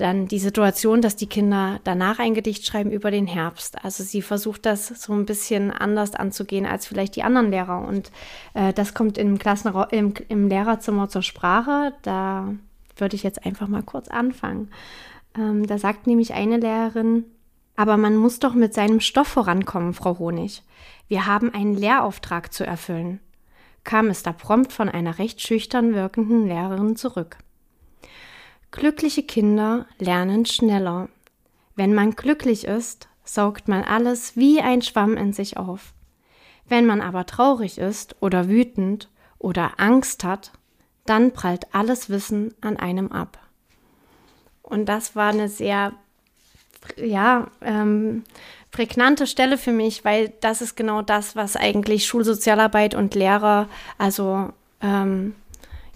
dann die Situation, dass die Kinder danach ein Gedicht schreiben über den Herbst. Also sie versucht das so ein bisschen anders anzugehen als vielleicht die anderen Lehrer und äh, das kommt im Klassenraum, im, im Lehrerzimmer zur Sprache. Da würde ich jetzt einfach mal kurz anfangen. Ähm, da sagt nämlich eine Lehrerin, aber man muss doch mit seinem Stoff vorankommen, Frau Honig. Wir haben einen Lehrauftrag zu erfüllen. Kam es da prompt von einer recht schüchtern wirkenden Lehrerin zurück. Glückliche Kinder lernen schneller. Wenn man glücklich ist, saugt man alles wie ein Schwamm in sich auf. Wenn man aber traurig ist oder wütend oder Angst hat, dann prallt alles Wissen an einem ab. Und das war eine sehr ja, ähm, prägnante Stelle für mich, weil das ist genau das, was eigentlich Schulsozialarbeit und Lehrer, also ähm,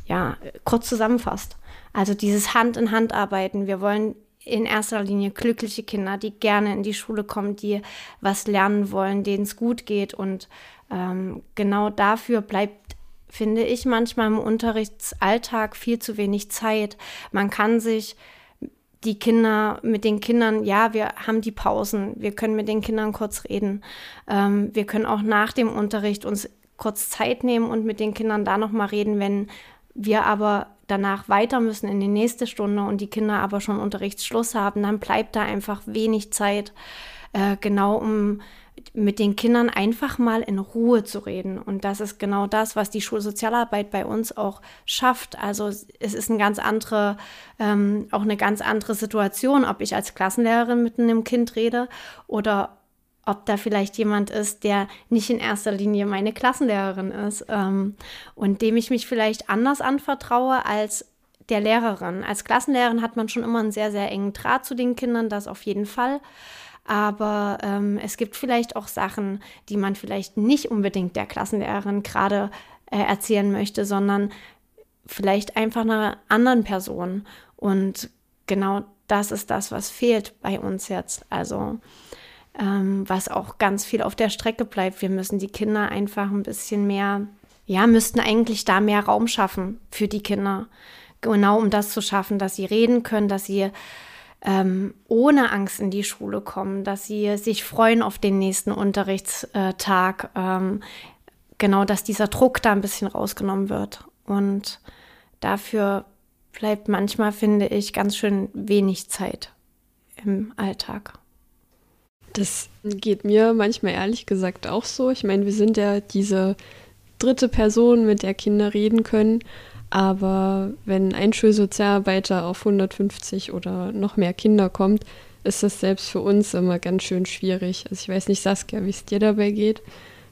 ja, kurz zusammenfasst. Also dieses Hand in Hand arbeiten. Wir wollen in erster Linie glückliche Kinder, die gerne in die Schule kommen, die was lernen wollen, denen es gut geht. Und ähm, genau dafür bleibt, finde ich, manchmal im Unterrichtsalltag viel zu wenig Zeit. Man kann sich die Kinder, mit den Kindern, ja, wir haben die Pausen, wir können mit den Kindern kurz reden. Ähm, wir können auch nach dem Unterricht uns kurz Zeit nehmen und mit den Kindern da nochmal reden, wenn wir aber danach weiter müssen in die nächste Stunde und die Kinder aber schon Unterrichtsschluss haben, dann bleibt da einfach wenig Zeit, äh, genau um mit den Kindern einfach mal in Ruhe zu reden. Und das ist genau das, was die Schulsozialarbeit bei uns auch schafft. Also es ist eine ganz andere, ähm, auch eine ganz andere Situation, ob ich als Klassenlehrerin mit einem Kind rede oder ob da vielleicht jemand ist, der nicht in erster Linie meine Klassenlehrerin ist ähm, und dem ich mich vielleicht anders anvertraue als der Lehrerin. Als Klassenlehrerin hat man schon immer einen sehr, sehr engen Draht zu den Kindern, das auf jeden Fall. Aber ähm, es gibt vielleicht auch Sachen, die man vielleicht nicht unbedingt der Klassenlehrerin gerade äh, erzählen möchte, sondern vielleicht einfach einer anderen Person. Und genau das ist das, was fehlt bei uns jetzt. Also ähm, was auch ganz viel auf der Strecke bleibt. Wir müssen die Kinder einfach ein bisschen mehr, ja, müssten eigentlich da mehr Raum schaffen für die Kinder. Genau um das zu schaffen, dass sie reden können, dass sie ähm, ohne Angst in die Schule kommen, dass sie sich freuen auf den nächsten Unterrichtstag. Ähm, genau, dass dieser Druck da ein bisschen rausgenommen wird. Und dafür bleibt manchmal, finde ich, ganz schön wenig Zeit im Alltag. Das geht mir manchmal ehrlich gesagt auch so. Ich meine, wir sind ja diese dritte Person, mit der Kinder reden können. Aber wenn ein Schulsozialarbeiter auf 150 oder noch mehr Kinder kommt, ist das selbst für uns immer ganz schön schwierig. Also ich weiß nicht, Saskia, wie es dir dabei geht.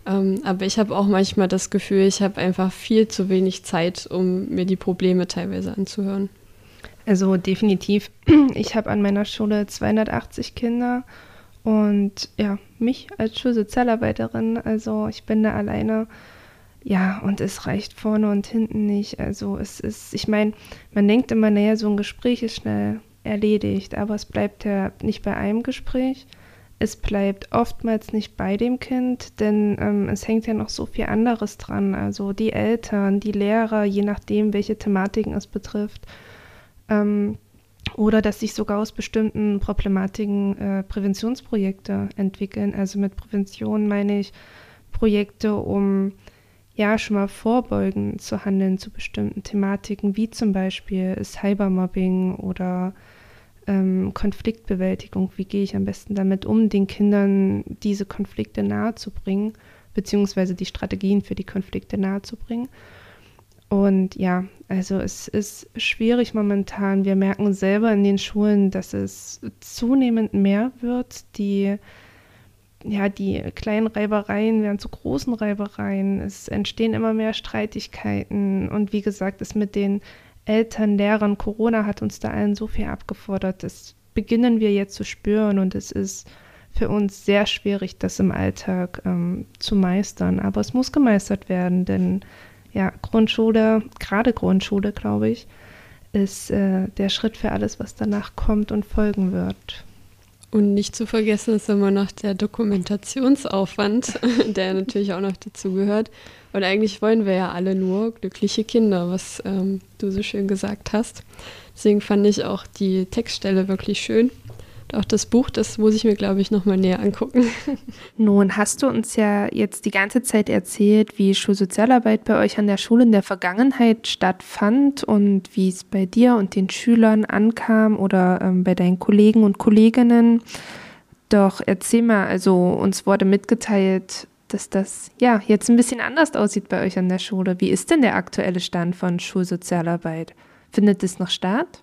Ähm, aber ich habe auch manchmal das Gefühl, ich habe einfach viel zu wenig Zeit, um mir die Probleme teilweise anzuhören. Also definitiv. Ich habe an meiner Schule 280 Kinder und ja, mich als Schulsozialarbeiterin, also ich bin da alleine. Ja, und es reicht vorne und hinten nicht. Also es ist, ich meine, man denkt immer, naja, so ein Gespräch ist schnell erledigt, aber es bleibt ja nicht bei einem Gespräch. Es bleibt oftmals nicht bei dem Kind, denn ähm, es hängt ja noch so viel anderes dran. Also die Eltern, die Lehrer, je nachdem, welche Thematiken es betrifft. Ähm, oder dass sich sogar aus bestimmten Problematiken äh, Präventionsprojekte entwickeln. Also mit Prävention meine ich Projekte, um ja schon mal vorbeugend zu handeln zu bestimmten Thematiken, wie zum Beispiel Cybermobbing oder ähm, Konfliktbewältigung. Wie gehe ich am besten damit um, den Kindern diese Konflikte nahezubringen, beziehungsweise die Strategien für die Konflikte nahezubringen. Und ja, also es ist schwierig momentan. Wir merken selber in den Schulen, dass es zunehmend mehr wird. Die, ja, die kleinen Reibereien werden zu großen Reibereien. Es entstehen immer mehr Streitigkeiten. Und wie gesagt, es mit den Eltern, Lehrern, Corona hat uns da allen so viel abgefordert. Das beginnen wir jetzt zu spüren und es ist für uns sehr schwierig, das im Alltag ähm, zu meistern. Aber es muss gemeistert werden, denn ja, Grundschule, gerade Grundschule, glaube ich, ist äh, der Schritt für alles, was danach kommt und folgen wird. Und nicht zu vergessen ist immer noch der Dokumentationsaufwand, der natürlich auch noch dazugehört. Und eigentlich wollen wir ja alle nur glückliche Kinder, was ähm, du so schön gesagt hast. Deswegen fand ich auch die Textstelle wirklich schön auch das Buch, das muss ich mir, glaube ich, nochmal näher angucken. Nun hast du uns ja jetzt die ganze Zeit erzählt, wie Schulsozialarbeit bei euch an der Schule in der Vergangenheit stattfand und wie es bei dir und den Schülern ankam oder ähm, bei deinen Kollegen und Kolleginnen. Doch erzähl mal, also uns wurde mitgeteilt, dass das ja jetzt ein bisschen anders aussieht bei euch an der Schule. Wie ist denn der aktuelle Stand von Schulsozialarbeit? Findet es noch statt?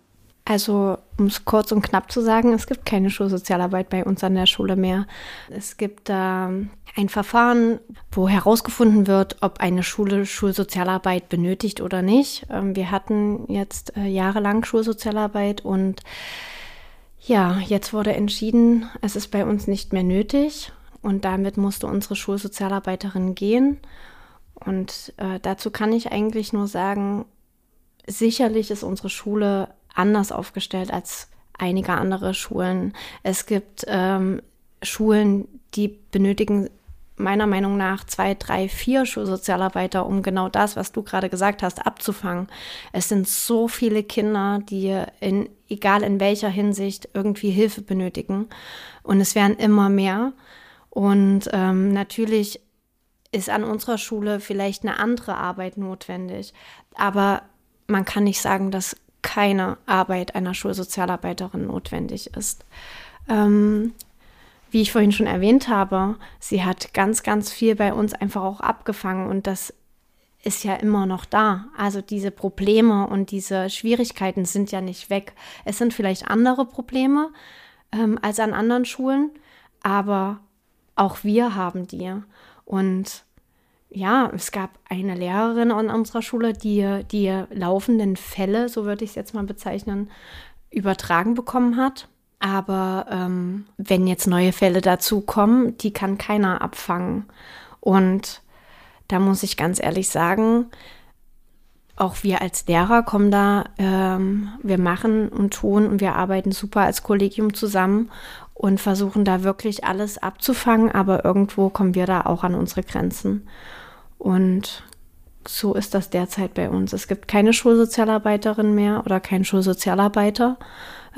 Also, um es kurz und knapp zu sagen, es gibt keine Schulsozialarbeit bei uns an der Schule mehr. Es gibt ähm, ein Verfahren, wo herausgefunden wird, ob eine Schule Schulsozialarbeit benötigt oder nicht. Ähm, wir hatten jetzt äh, jahrelang Schulsozialarbeit und Ja, jetzt wurde entschieden, es ist bei uns nicht mehr nötig und damit musste unsere Schulsozialarbeiterin gehen. Und äh, dazu kann ich eigentlich nur sagen, sicherlich ist unsere Schule anders aufgestellt als einige andere Schulen. Es gibt ähm, Schulen, die benötigen meiner Meinung nach zwei, drei, vier Schulsozialarbeiter, um genau das, was du gerade gesagt hast, abzufangen. Es sind so viele Kinder, die in, egal in welcher Hinsicht, irgendwie Hilfe benötigen. Und es werden immer mehr. Und ähm, natürlich ist an unserer Schule vielleicht eine andere Arbeit notwendig. Aber man kann nicht sagen, dass keine Arbeit einer Schulsozialarbeiterin notwendig ist. Ähm, wie ich vorhin schon erwähnt habe, sie hat ganz, ganz viel bei uns einfach auch abgefangen und das ist ja immer noch da. Also diese Probleme und diese Schwierigkeiten sind ja nicht weg. Es sind vielleicht andere Probleme ähm, als an anderen Schulen, aber auch wir haben die. Und ja, es gab eine Lehrerin an unserer Schule, die die laufenden Fälle, so würde ich es jetzt mal bezeichnen, übertragen bekommen hat. Aber ähm, wenn jetzt neue Fälle dazukommen, die kann keiner abfangen. Und da muss ich ganz ehrlich sagen, auch wir als Lehrer kommen da, ähm, wir machen und tun und wir arbeiten super als Kollegium zusammen und versuchen da wirklich alles abzufangen, aber irgendwo kommen wir da auch an unsere Grenzen. Und so ist das derzeit bei uns. Es gibt keine Schulsozialarbeiterin mehr oder keinen Schulsozialarbeiter.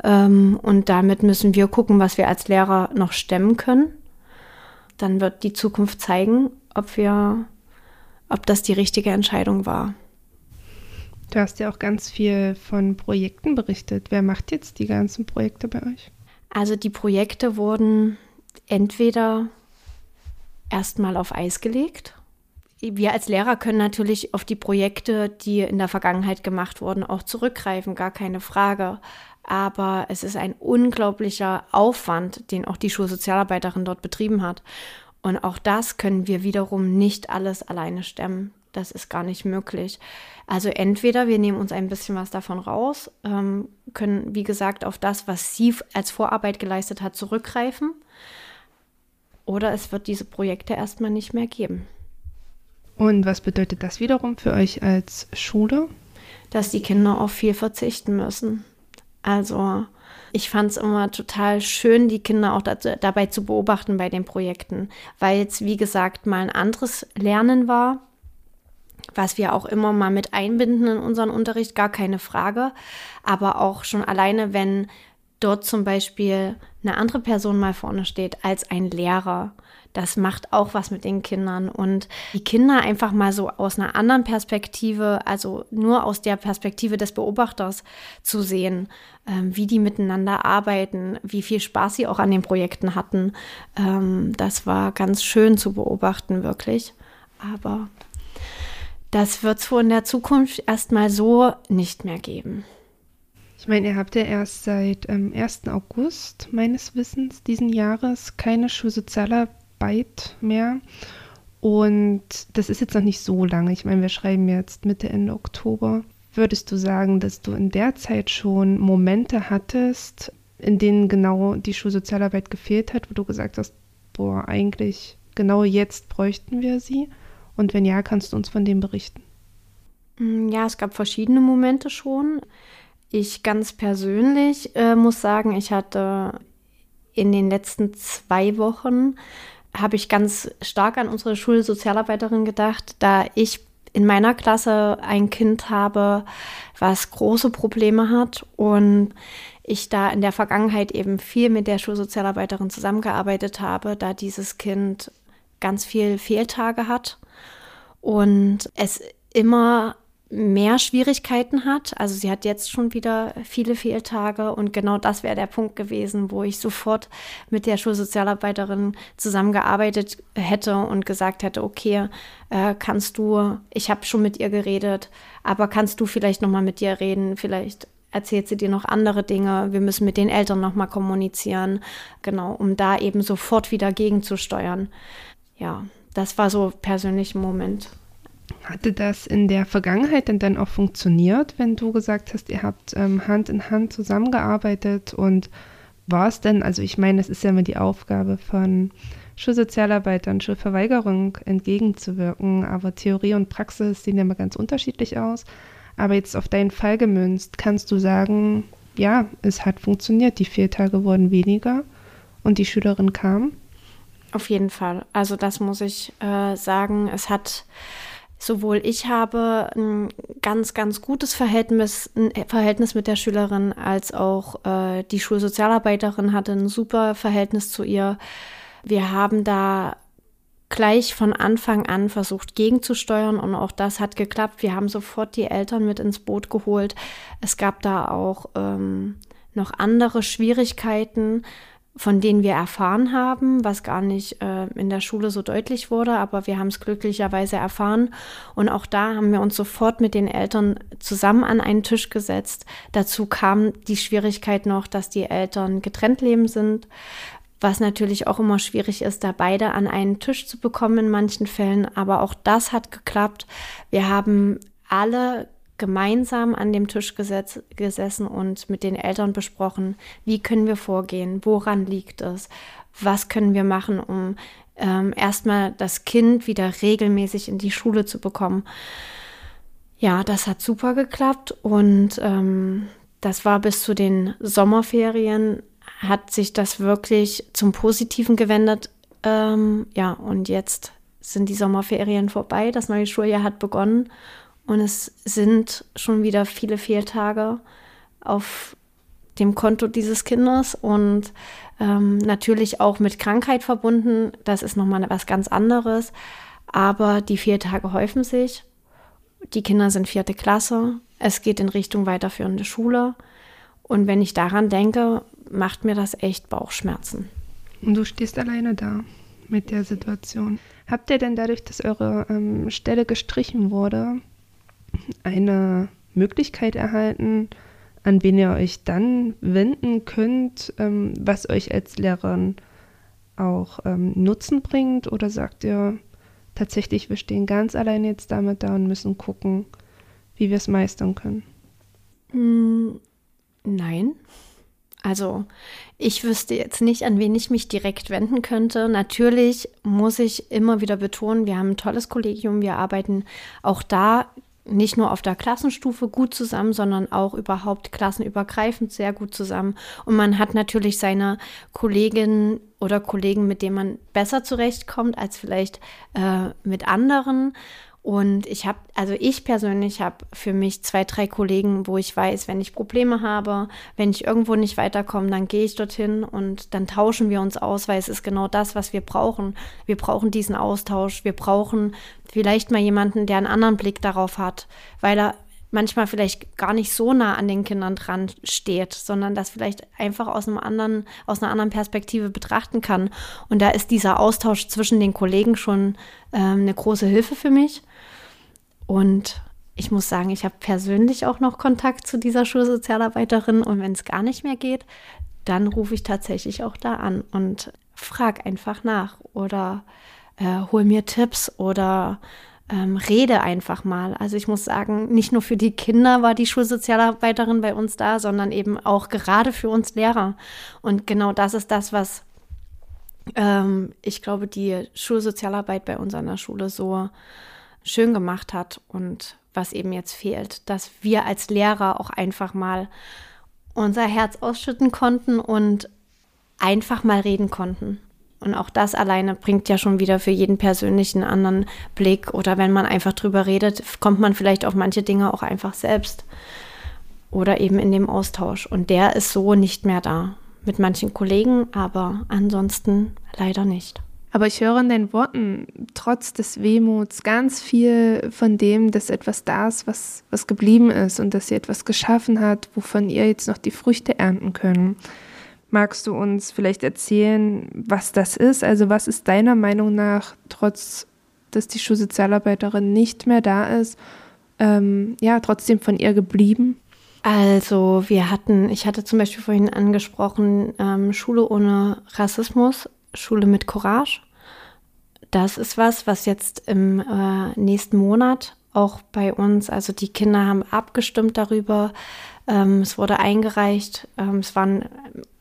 Ähm, und damit müssen wir gucken, was wir als Lehrer noch stemmen können. Dann wird die Zukunft zeigen, ob wir, ob das die richtige Entscheidung war. Du hast ja auch ganz viel von Projekten berichtet. Wer macht jetzt die ganzen Projekte bei euch? Also die Projekte wurden entweder erstmal auf Eis gelegt wir als Lehrer können natürlich auf die Projekte, die in der Vergangenheit gemacht wurden, auch zurückgreifen, gar keine Frage. Aber es ist ein unglaublicher Aufwand, den auch die Schulsozialarbeiterin dort betrieben hat. Und auch das können wir wiederum nicht alles alleine stemmen. Das ist gar nicht möglich. Also entweder wir nehmen uns ein bisschen was davon raus, ähm, können, wie gesagt, auf das, was sie als Vorarbeit geleistet hat, zurückgreifen. Oder es wird diese Projekte erstmal nicht mehr geben. Und was bedeutet das wiederum für euch als Schule? Dass die Kinder auf viel verzichten müssen. Also ich fand es immer total schön, die Kinder auch dazu, dabei zu beobachten bei den Projekten, weil es, wie gesagt, mal ein anderes Lernen war, was wir auch immer mal mit einbinden in unseren Unterricht, gar keine Frage. Aber auch schon alleine, wenn dort zum Beispiel eine andere Person mal vorne steht als ein Lehrer das macht auch was mit den Kindern. Und die Kinder einfach mal so aus einer anderen Perspektive, also nur aus der Perspektive des Beobachters zu sehen, ähm, wie die miteinander arbeiten, wie viel Spaß sie auch an den Projekten hatten, ähm, das war ganz schön zu beobachten, wirklich. Aber das wird es wohl in der Zukunft erstmal so nicht mehr geben. Ich meine, ihr habt ja erst seit ähm, 1. August meines Wissens diesen Jahres keine Schulsozialarbeit Arbeit mehr. Und das ist jetzt noch nicht so lange. Ich meine, wir schreiben jetzt Mitte, Ende Oktober. Würdest du sagen, dass du in der Zeit schon Momente hattest, in denen genau die Schulsozialarbeit gefehlt hat, wo du gesagt hast, boah, eigentlich genau jetzt bräuchten wir sie? Und wenn ja, kannst du uns von dem berichten? Mm, ja, es gab verschiedene Momente schon. Ich ganz persönlich äh, muss sagen, ich hatte in den letzten zwei Wochen habe ich ganz stark an unsere Schulsozialarbeiterin gedacht, da ich in meiner Klasse ein Kind habe, was große Probleme hat und ich da in der Vergangenheit eben viel mit der Schulsozialarbeiterin zusammengearbeitet habe, da dieses Kind ganz viel Fehltage hat. Und es immer mehr Schwierigkeiten hat. Also sie hat jetzt schon wieder viele Fehltage und genau das wäre der Punkt gewesen, wo ich sofort mit der Schulsozialarbeiterin zusammengearbeitet hätte und gesagt hätte, okay, äh, kannst du, ich habe schon mit ihr geredet, aber kannst du vielleicht noch mal mit ihr reden, vielleicht erzählt sie dir noch andere Dinge. Wir müssen mit den Eltern noch mal kommunizieren, genau, um da eben sofort wieder gegenzusteuern. Ja, das war so persönlich ein Moment. Hatte das in der Vergangenheit denn dann auch funktioniert, wenn du gesagt hast, ihr habt ähm, Hand in Hand zusammengearbeitet und war es denn, also ich meine, es ist ja immer die Aufgabe von Schulsozialarbeitern, Schulverweigerung entgegenzuwirken, aber Theorie und Praxis sehen ja immer ganz unterschiedlich aus. Aber jetzt auf deinen Fall gemünzt, kannst du sagen, ja, es hat funktioniert, die Fehltage wurden weniger und die Schülerin kam? Auf jeden Fall. Also das muss ich äh, sagen. Es hat sowohl ich habe ein ganz, ganz gutes Verhältnis, ein Verhältnis mit der Schülerin, als auch äh, die Schulsozialarbeiterin hatte ein super Verhältnis zu ihr. Wir haben da gleich von Anfang an versucht gegenzusteuern und auch das hat geklappt. Wir haben sofort die Eltern mit ins Boot geholt. Es gab da auch ähm, noch andere Schwierigkeiten, von denen wir erfahren haben, was gar nicht äh, in der Schule so deutlich wurde, aber wir haben es glücklicherweise erfahren. Und auch da haben wir uns sofort mit den Eltern zusammen an einen Tisch gesetzt. Dazu kam die Schwierigkeit noch, dass die Eltern getrennt leben sind, was natürlich auch immer schwierig ist, da beide an einen Tisch zu bekommen in manchen Fällen. Aber auch das hat geklappt. Wir haben alle gemeinsam an dem Tisch gesetz, gesessen und mit den Eltern besprochen, wie können wir vorgehen, woran liegt es, was können wir machen, um ähm, erstmal das Kind wieder regelmäßig in die Schule zu bekommen. Ja, das hat super geklappt und ähm, das war bis zu den Sommerferien, hat sich das wirklich zum Positiven gewendet. Ähm, ja, und jetzt sind die Sommerferien vorbei, das neue Schuljahr hat begonnen und es sind schon wieder viele Fehltage auf dem Konto dieses Kindes und ähm, natürlich auch mit Krankheit verbunden. Das ist nochmal was ganz anderes. Aber die Fehltage häufen sich. Die Kinder sind vierte Klasse. Es geht in Richtung weiterführende Schule. Und wenn ich daran denke, macht mir das echt Bauchschmerzen. Und du stehst alleine da mit der Situation. Habt ihr denn dadurch, dass eure ähm, Stelle gestrichen wurde, eine Möglichkeit erhalten, an wen ihr euch dann wenden könnt, ähm, was euch als Lehrerin auch ähm, Nutzen bringt? Oder sagt ihr tatsächlich, wir stehen ganz allein jetzt damit da und müssen gucken, wie wir es meistern können? Mm, nein. Also ich wüsste jetzt nicht, an wen ich mich direkt wenden könnte. Natürlich muss ich immer wieder betonen, wir haben ein tolles Kollegium, wir arbeiten auch da nicht nur auf der Klassenstufe gut zusammen, sondern auch überhaupt klassenübergreifend sehr gut zusammen. Und man hat natürlich seine Kolleginnen oder Kollegen, mit denen man besser zurechtkommt als vielleicht äh, mit anderen. Und ich habe, also ich persönlich habe für mich zwei, drei Kollegen, wo ich weiß, wenn ich Probleme habe, wenn ich irgendwo nicht weiterkomme, dann gehe ich dorthin und dann tauschen wir uns aus, weil es ist genau das, was wir brauchen. Wir brauchen diesen Austausch. Wir brauchen vielleicht mal jemanden, der einen anderen Blick darauf hat, weil er manchmal vielleicht gar nicht so nah an den Kindern dran steht, sondern das vielleicht einfach aus einem anderen, aus einer anderen Perspektive betrachten kann. Und da ist dieser Austausch zwischen den Kollegen schon ähm, eine große Hilfe für mich. Und ich muss sagen, ich habe persönlich auch noch Kontakt zu dieser Schulsozialarbeiterin und wenn es gar nicht mehr geht, dann rufe ich tatsächlich auch da an und frage einfach nach oder äh, hol mir Tipps oder ähm, rede einfach mal. Also ich muss sagen, nicht nur für die Kinder war die Schulsozialarbeiterin bei uns da, sondern eben auch gerade für uns Lehrer. Und genau das ist das, was ähm, ich glaube, die Schulsozialarbeit bei uns an der Schule so schön gemacht hat und was eben jetzt fehlt, dass wir als Lehrer auch einfach mal unser Herz ausschütten konnten und einfach mal reden konnten. Und auch das alleine bringt ja schon wieder für jeden persönlichen anderen Blick. Oder wenn man einfach drüber redet, kommt man vielleicht auf manche Dinge auch einfach selbst. Oder eben in dem Austausch. Und der ist so nicht mehr da. Mit manchen Kollegen, aber ansonsten leider nicht. Aber ich höre in deinen Worten trotz des Wehmuts ganz viel von dem, dass etwas da ist, was, was geblieben ist und dass sie etwas geschaffen hat, wovon ihr jetzt noch die Früchte ernten können. Magst du uns vielleicht erzählen, was das ist? Also was ist deiner Meinung nach, trotz dass die Schulsozialarbeiterin nicht mehr da ist, ähm, ja, trotzdem von ihr geblieben? Also wir hatten, ich hatte zum Beispiel vorhin angesprochen, ähm, Schule ohne Rassismus, Schule mit Courage. Das ist was, was jetzt im äh, nächsten Monat auch bei uns. Also die Kinder haben abgestimmt darüber. Ähm, es wurde eingereicht. Ähm, es war ein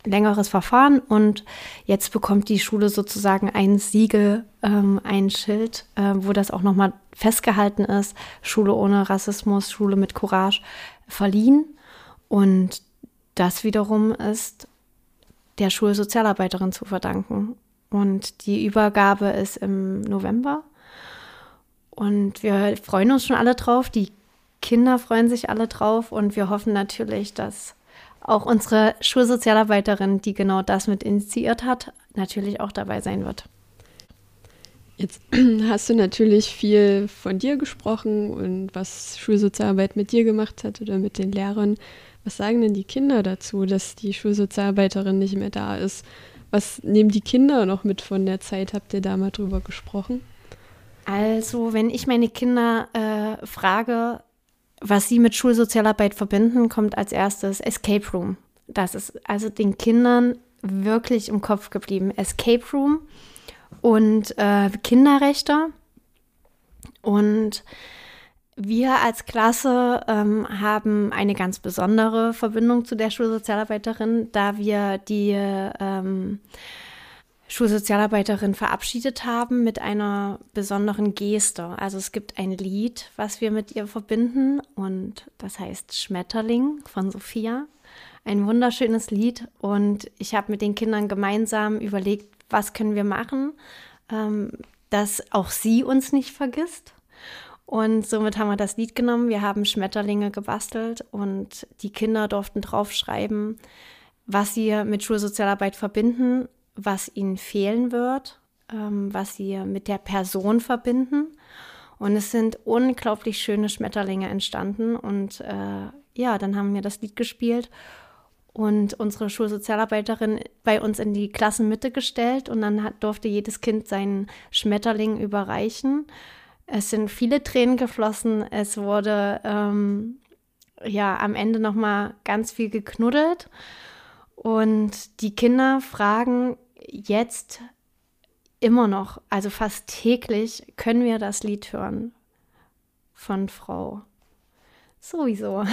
längeres Verfahren und jetzt bekommt die Schule sozusagen ein Siegel, ähm, ein Schild, äh, wo das auch nochmal festgehalten ist. Schule ohne Rassismus, Schule mit Courage verliehen. Und das wiederum ist der Schulsozialarbeiterin zu verdanken. Und die Übergabe ist im November. Und wir freuen uns schon alle drauf. Die Kinder freuen sich alle drauf. Und wir hoffen natürlich, dass auch unsere Schulsozialarbeiterin, die genau das mit initiiert hat, natürlich auch dabei sein wird. Jetzt hast du natürlich viel von dir gesprochen und was Schulsozialarbeit mit dir gemacht hat oder mit den Lehrern. Was sagen denn die Kinder dazu, dass die Schulsozialarbeiterin nicht mehr da ist? Was nehmen die Kinder noch mit von der Zeit? Habt ihr da mal drüber gesprochen? Also, wenn ich meine Kinder äh, frage, was sie mit Schulsozialarbeit verbinden, kommt als erstes Escape Room. Das ist also den Kindern wirklich im Kopf geblieben. Escape Room und äh, Kinderrechte. Und wir als Klasse ähm, haben eine ganz besondere Verbindung zu der Schulsozialarbeiterin, da wir die ähm, Schulsozialarbeiterin verabschiedet haben mit einer besonderen Geste. Also es gibt ein Lied, was wir mit ihr verbinden und das heißt Schmetterling von Sophia. Ein wunderschönes Lied und ich habe mit den Kindern gemeinsam überlegt, was können wir machen, ähm, dass auch sie uns nicht vergisst. Und somit haben wir das Lied genommen. Wir haben Schmetterlinge gebastelt und die Kinder durften draufschreiben, was sie mit Schulsozialarbeit verbinden was ihnen fehlen wird, ähm, was sie mit der Person verbinden. Und es sind unglaublich schöne Schmetterlinge entstanden. Und äh, ja, dann haben wir das Lied gespielt und unsere Schulsozialarbeiterin bei uns in die Klassenmitte gestellt. Und dann hat, durfte jedes Kind seinen Schmetterling überreichen. Es sind viele Tränen geflossen. Es wurde ähm, ja am Ende nochmal ganz viel geknuddelt. Und die Kinder fragen jetzt immer noch, also fast täglich, können wir das Lied hören von Frau. Sowieso.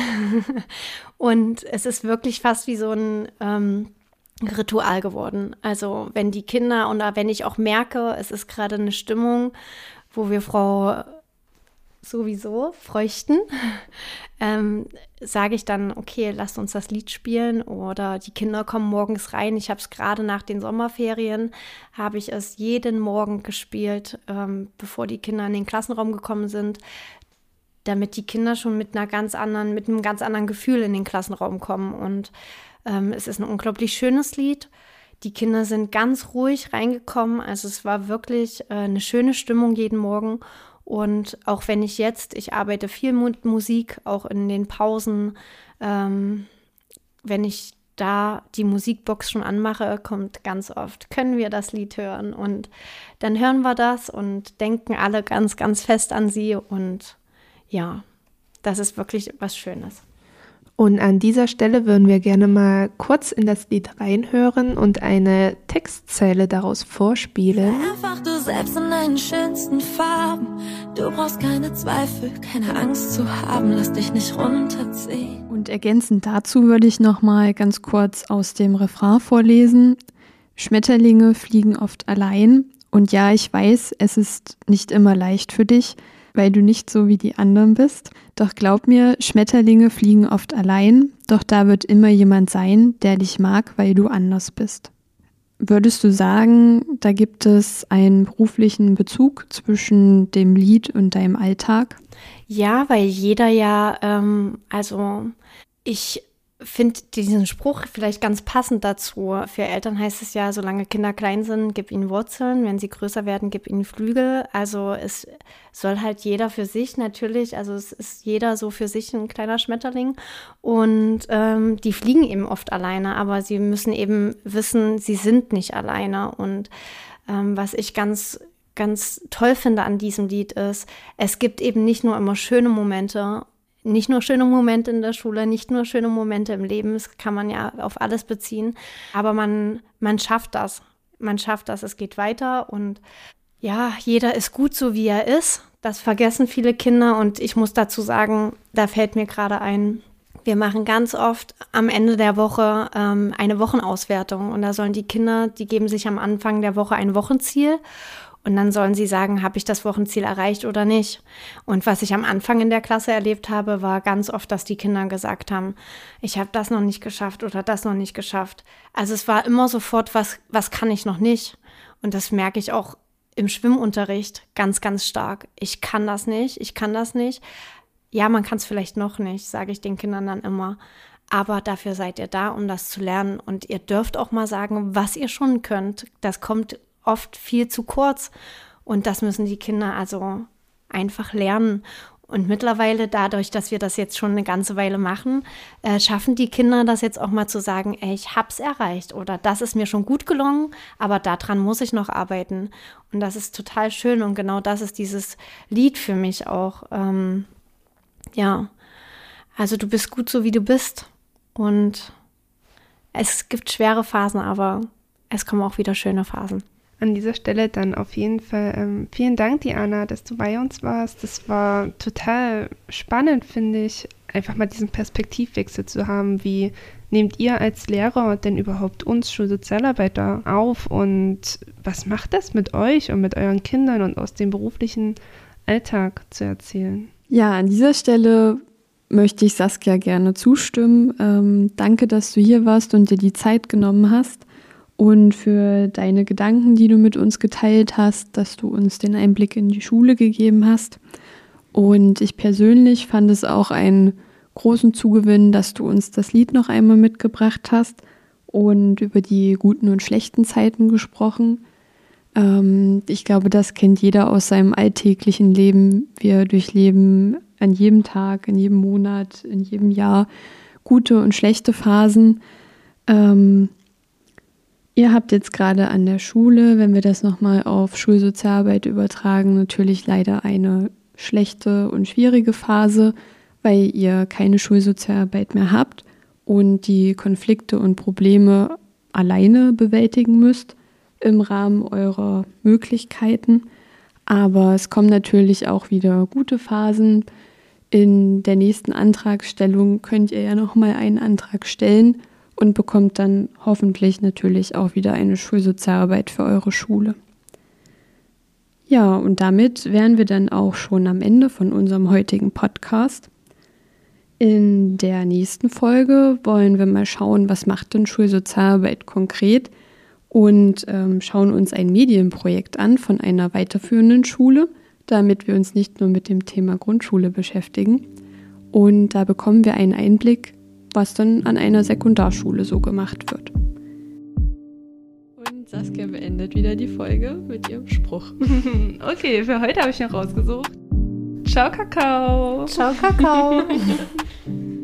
Und es ist wirklich fast wie so ein ähm, Ritual geworden. Also wenn die Kinder oder wenn ich auch merke, es ist gerade eine Stimmung, wo wir Frau sowieso fräuchten, ähm, sage ich dann, okay, lasst uns das Lied spielen oder die Kinder kommen morgens rein. Ich habe es gerade nach den Sommerferien, habe ich es jeden Morgen gespielt, ähm, bevor die Kinder in den Klassenraum gekommen sind, damit die Kinder schon mit einer ganz anderen, mit einem ganz anderen Gefühl in den Klassenraum kommen. Und ähm, es ist ein unglaublich schönes Lied. Die Kinder sind ganz ruhig reingekommen. Also es war wirklich äh, eine schöne Stimmung jeden Morgen. Und auch wenn ich jetzt, ich arbeite viel mit Musik, auch in den Pausen, ähm, wenn ich da die Musikbox schon anmache, kommt ganz oft, können wir das Lied hören? Und dann hören wir das und denken alle ganz, ganz fest an sie. Und ja, das ist wirklich was Schönes. Und an dieser Stelle würden wir gerne mal kurz in das Lied reinhören und eine Textzeile daraus vorspielen. Einfach du selbst in deinen schönsten Farben. Du brauchst keine Zweifel, keine Angst zu haben. Lass dich nicht runterziehen. Und ergänzend dazu würde ich noch mal ganz kurz aus dem Refrain vorlesen. Schmetterlinge fliegen oft allein. Und ja, ich weiß, es ist nicht immer leicht für dich weil du nicht so wie die anderen bist. Doch glaub mir, Schmetterlinge fliegen oft allein, doch da wird immer jemand sein, der dich mag, weil du anders bist. Würdest du sagen, da gibt es einen beruflichen Bezug zwischen dem Lied und deinem Alltag? Ja, weil jeder ja, ähm, also ich finde diesen Spruch vielleicht ganz passend dazu. Für Eltern heißt es ja, solange Kinder klein sind, gib ihnen Wurzeln, wenn sie größer werden, gib ihnen Flügel. Also es soll halt jeder für sich natürlich, also es ist jeder so für sich ein kleiner Schmetterling und ähm, die fliegen eben oft alleine, aber sie müssen eben wissen, sie sind nicht alleine. Und ähm, was ich ganz ganz toll finde an diesem Lied ist, es gibt eben nicht nur immer schöne Momente nicht nur schöne Momente in der Schule, nicht nur schöne Momente im Leben, das kann man ja auf alles beziehen, aber man, man schafft das. Man schafft das, es geht weiter und ja, jeder ist gut so, wie er ist. Das vergessen viele Kinder und ich muss dazu sagen, da fällt mir gerade ein, wir machen ganz oft am Ende der Woche ähm, eine Wochenauswertung und da sollen die Kinder, die geben sich am Anfang der Woche ein Wochenziel und dann sollen sie sagen, habe ich das Wochenziel erreicht oder nicht. Und was ich am Anfang in der Klasse erlebt habe, war ganz oft, dass die Kinder gesagt haben, ich habe das noch nicht geschafft oder das noch nicht geschafft. Also es war immer sofort, was, was kann ich noch nicht. Und das merke ich auch im Schwimmunterricht ganz, ganz stark. Ich kann das nicht, ich kann das nicht. Ja, man kann es vielleicht noch nicht, sage ich den Kindern dann immer. Aber dafür seid ihr da, um das zu lernen. Und ihr dürft auch mal sagen, was ihr schon könnt. Das kommt oft viel zu kurz. Und das müssen die Kinder also einfach lernen. Und mittlerweile, dadurch, dass wir das jetzt schon eine ganze Weile machen, äh, schaffen die Kinder das jetzt auch mal zu sagen, ey, ich hab's erreicht oder das ist mir schon gut gelungen, aber daran muss ich noch arbeiten. Und das ist total schön und genau das ist dieses Lied für mich auch. Ähm, ja, also du bist gut so, wie du bist. Und es gibt schwere Phasen, aber es kommen auch wieder schöne Phasen an dieser Stelle dann auf jeden Fall ähm, vielen Dank, Diana, dass du bei uns warst. Das war total spannend, finde ich, einfach mal diesen Perspektivwechsel zu haben. Wie nehmt ihr als Lehrer denn überhaupt uns Schulsozialarbeiter auf und was macht das mit euch und mit euren Kindern und aus dem beruflichen Alltag zu erzählen? Ja, an dieser Stelle möchte ich Saskia gerne zustimmen. Ähm, danke, dass du hier warst und dir die Zeit genommen hast und für deine Gedanken, die du mit uns geteilt hast, dass du uns den Einblick in die Schule gegeben hast. Und ich persönlich fand es auch einen großen Zugewinn, dass du uns das Lied noch einmal mitgebracht hast und über die guten und schlechten Zeiten gesprochen. Ähm, ich glaube, das kennt jeder aus seinem alltäglichen Leben. Wir durchleben an jedem Tag, in jedem Monat, in jedem Jahr gute und schlechte Phasen. Ähm, Ihr habt jetzt gerade an der Schule, wenn wir das nochmal auf Schulsozialarbeit übertragen, natürlich leider eine schlechte und schwierige Phase, weil ihr keine Schulsozialarbeit mehr habt und die Konflikte und Probleme alleine bewältigen müsst im Rahmen eurer Möglichkeiten. Aber es kommen natürlich auch wieder gute Phasen. In der nächsten Antragstellung könnt ihr ja nochmal einen Antrag stellen und bekommt dann hoffentlich natürlich auch wieder eine Schulsozialarbeit für eure Schule. Ja, und damit wären wir dann auch schon am Ende von unserem heutigen Podcast. In der nächsten Folge wollen wir mal schauen, was macht denn Schulsozialarbeit konkret und ähm, schauen uns ein Medienprojekt an von einer weiterführenden Schule, damit wir uns nicht nur mit dem Thema Grundschule beschäftigen. Und da bekommen wir einen Einblick was dann an einer Sekundarschule so gemacht wird. Und Saskia beendet wieder die Folge mit ihrem Spruch. okay, für heute habe ich noch rausgesucht. Ciao, Kakao. Ciao, Kakao.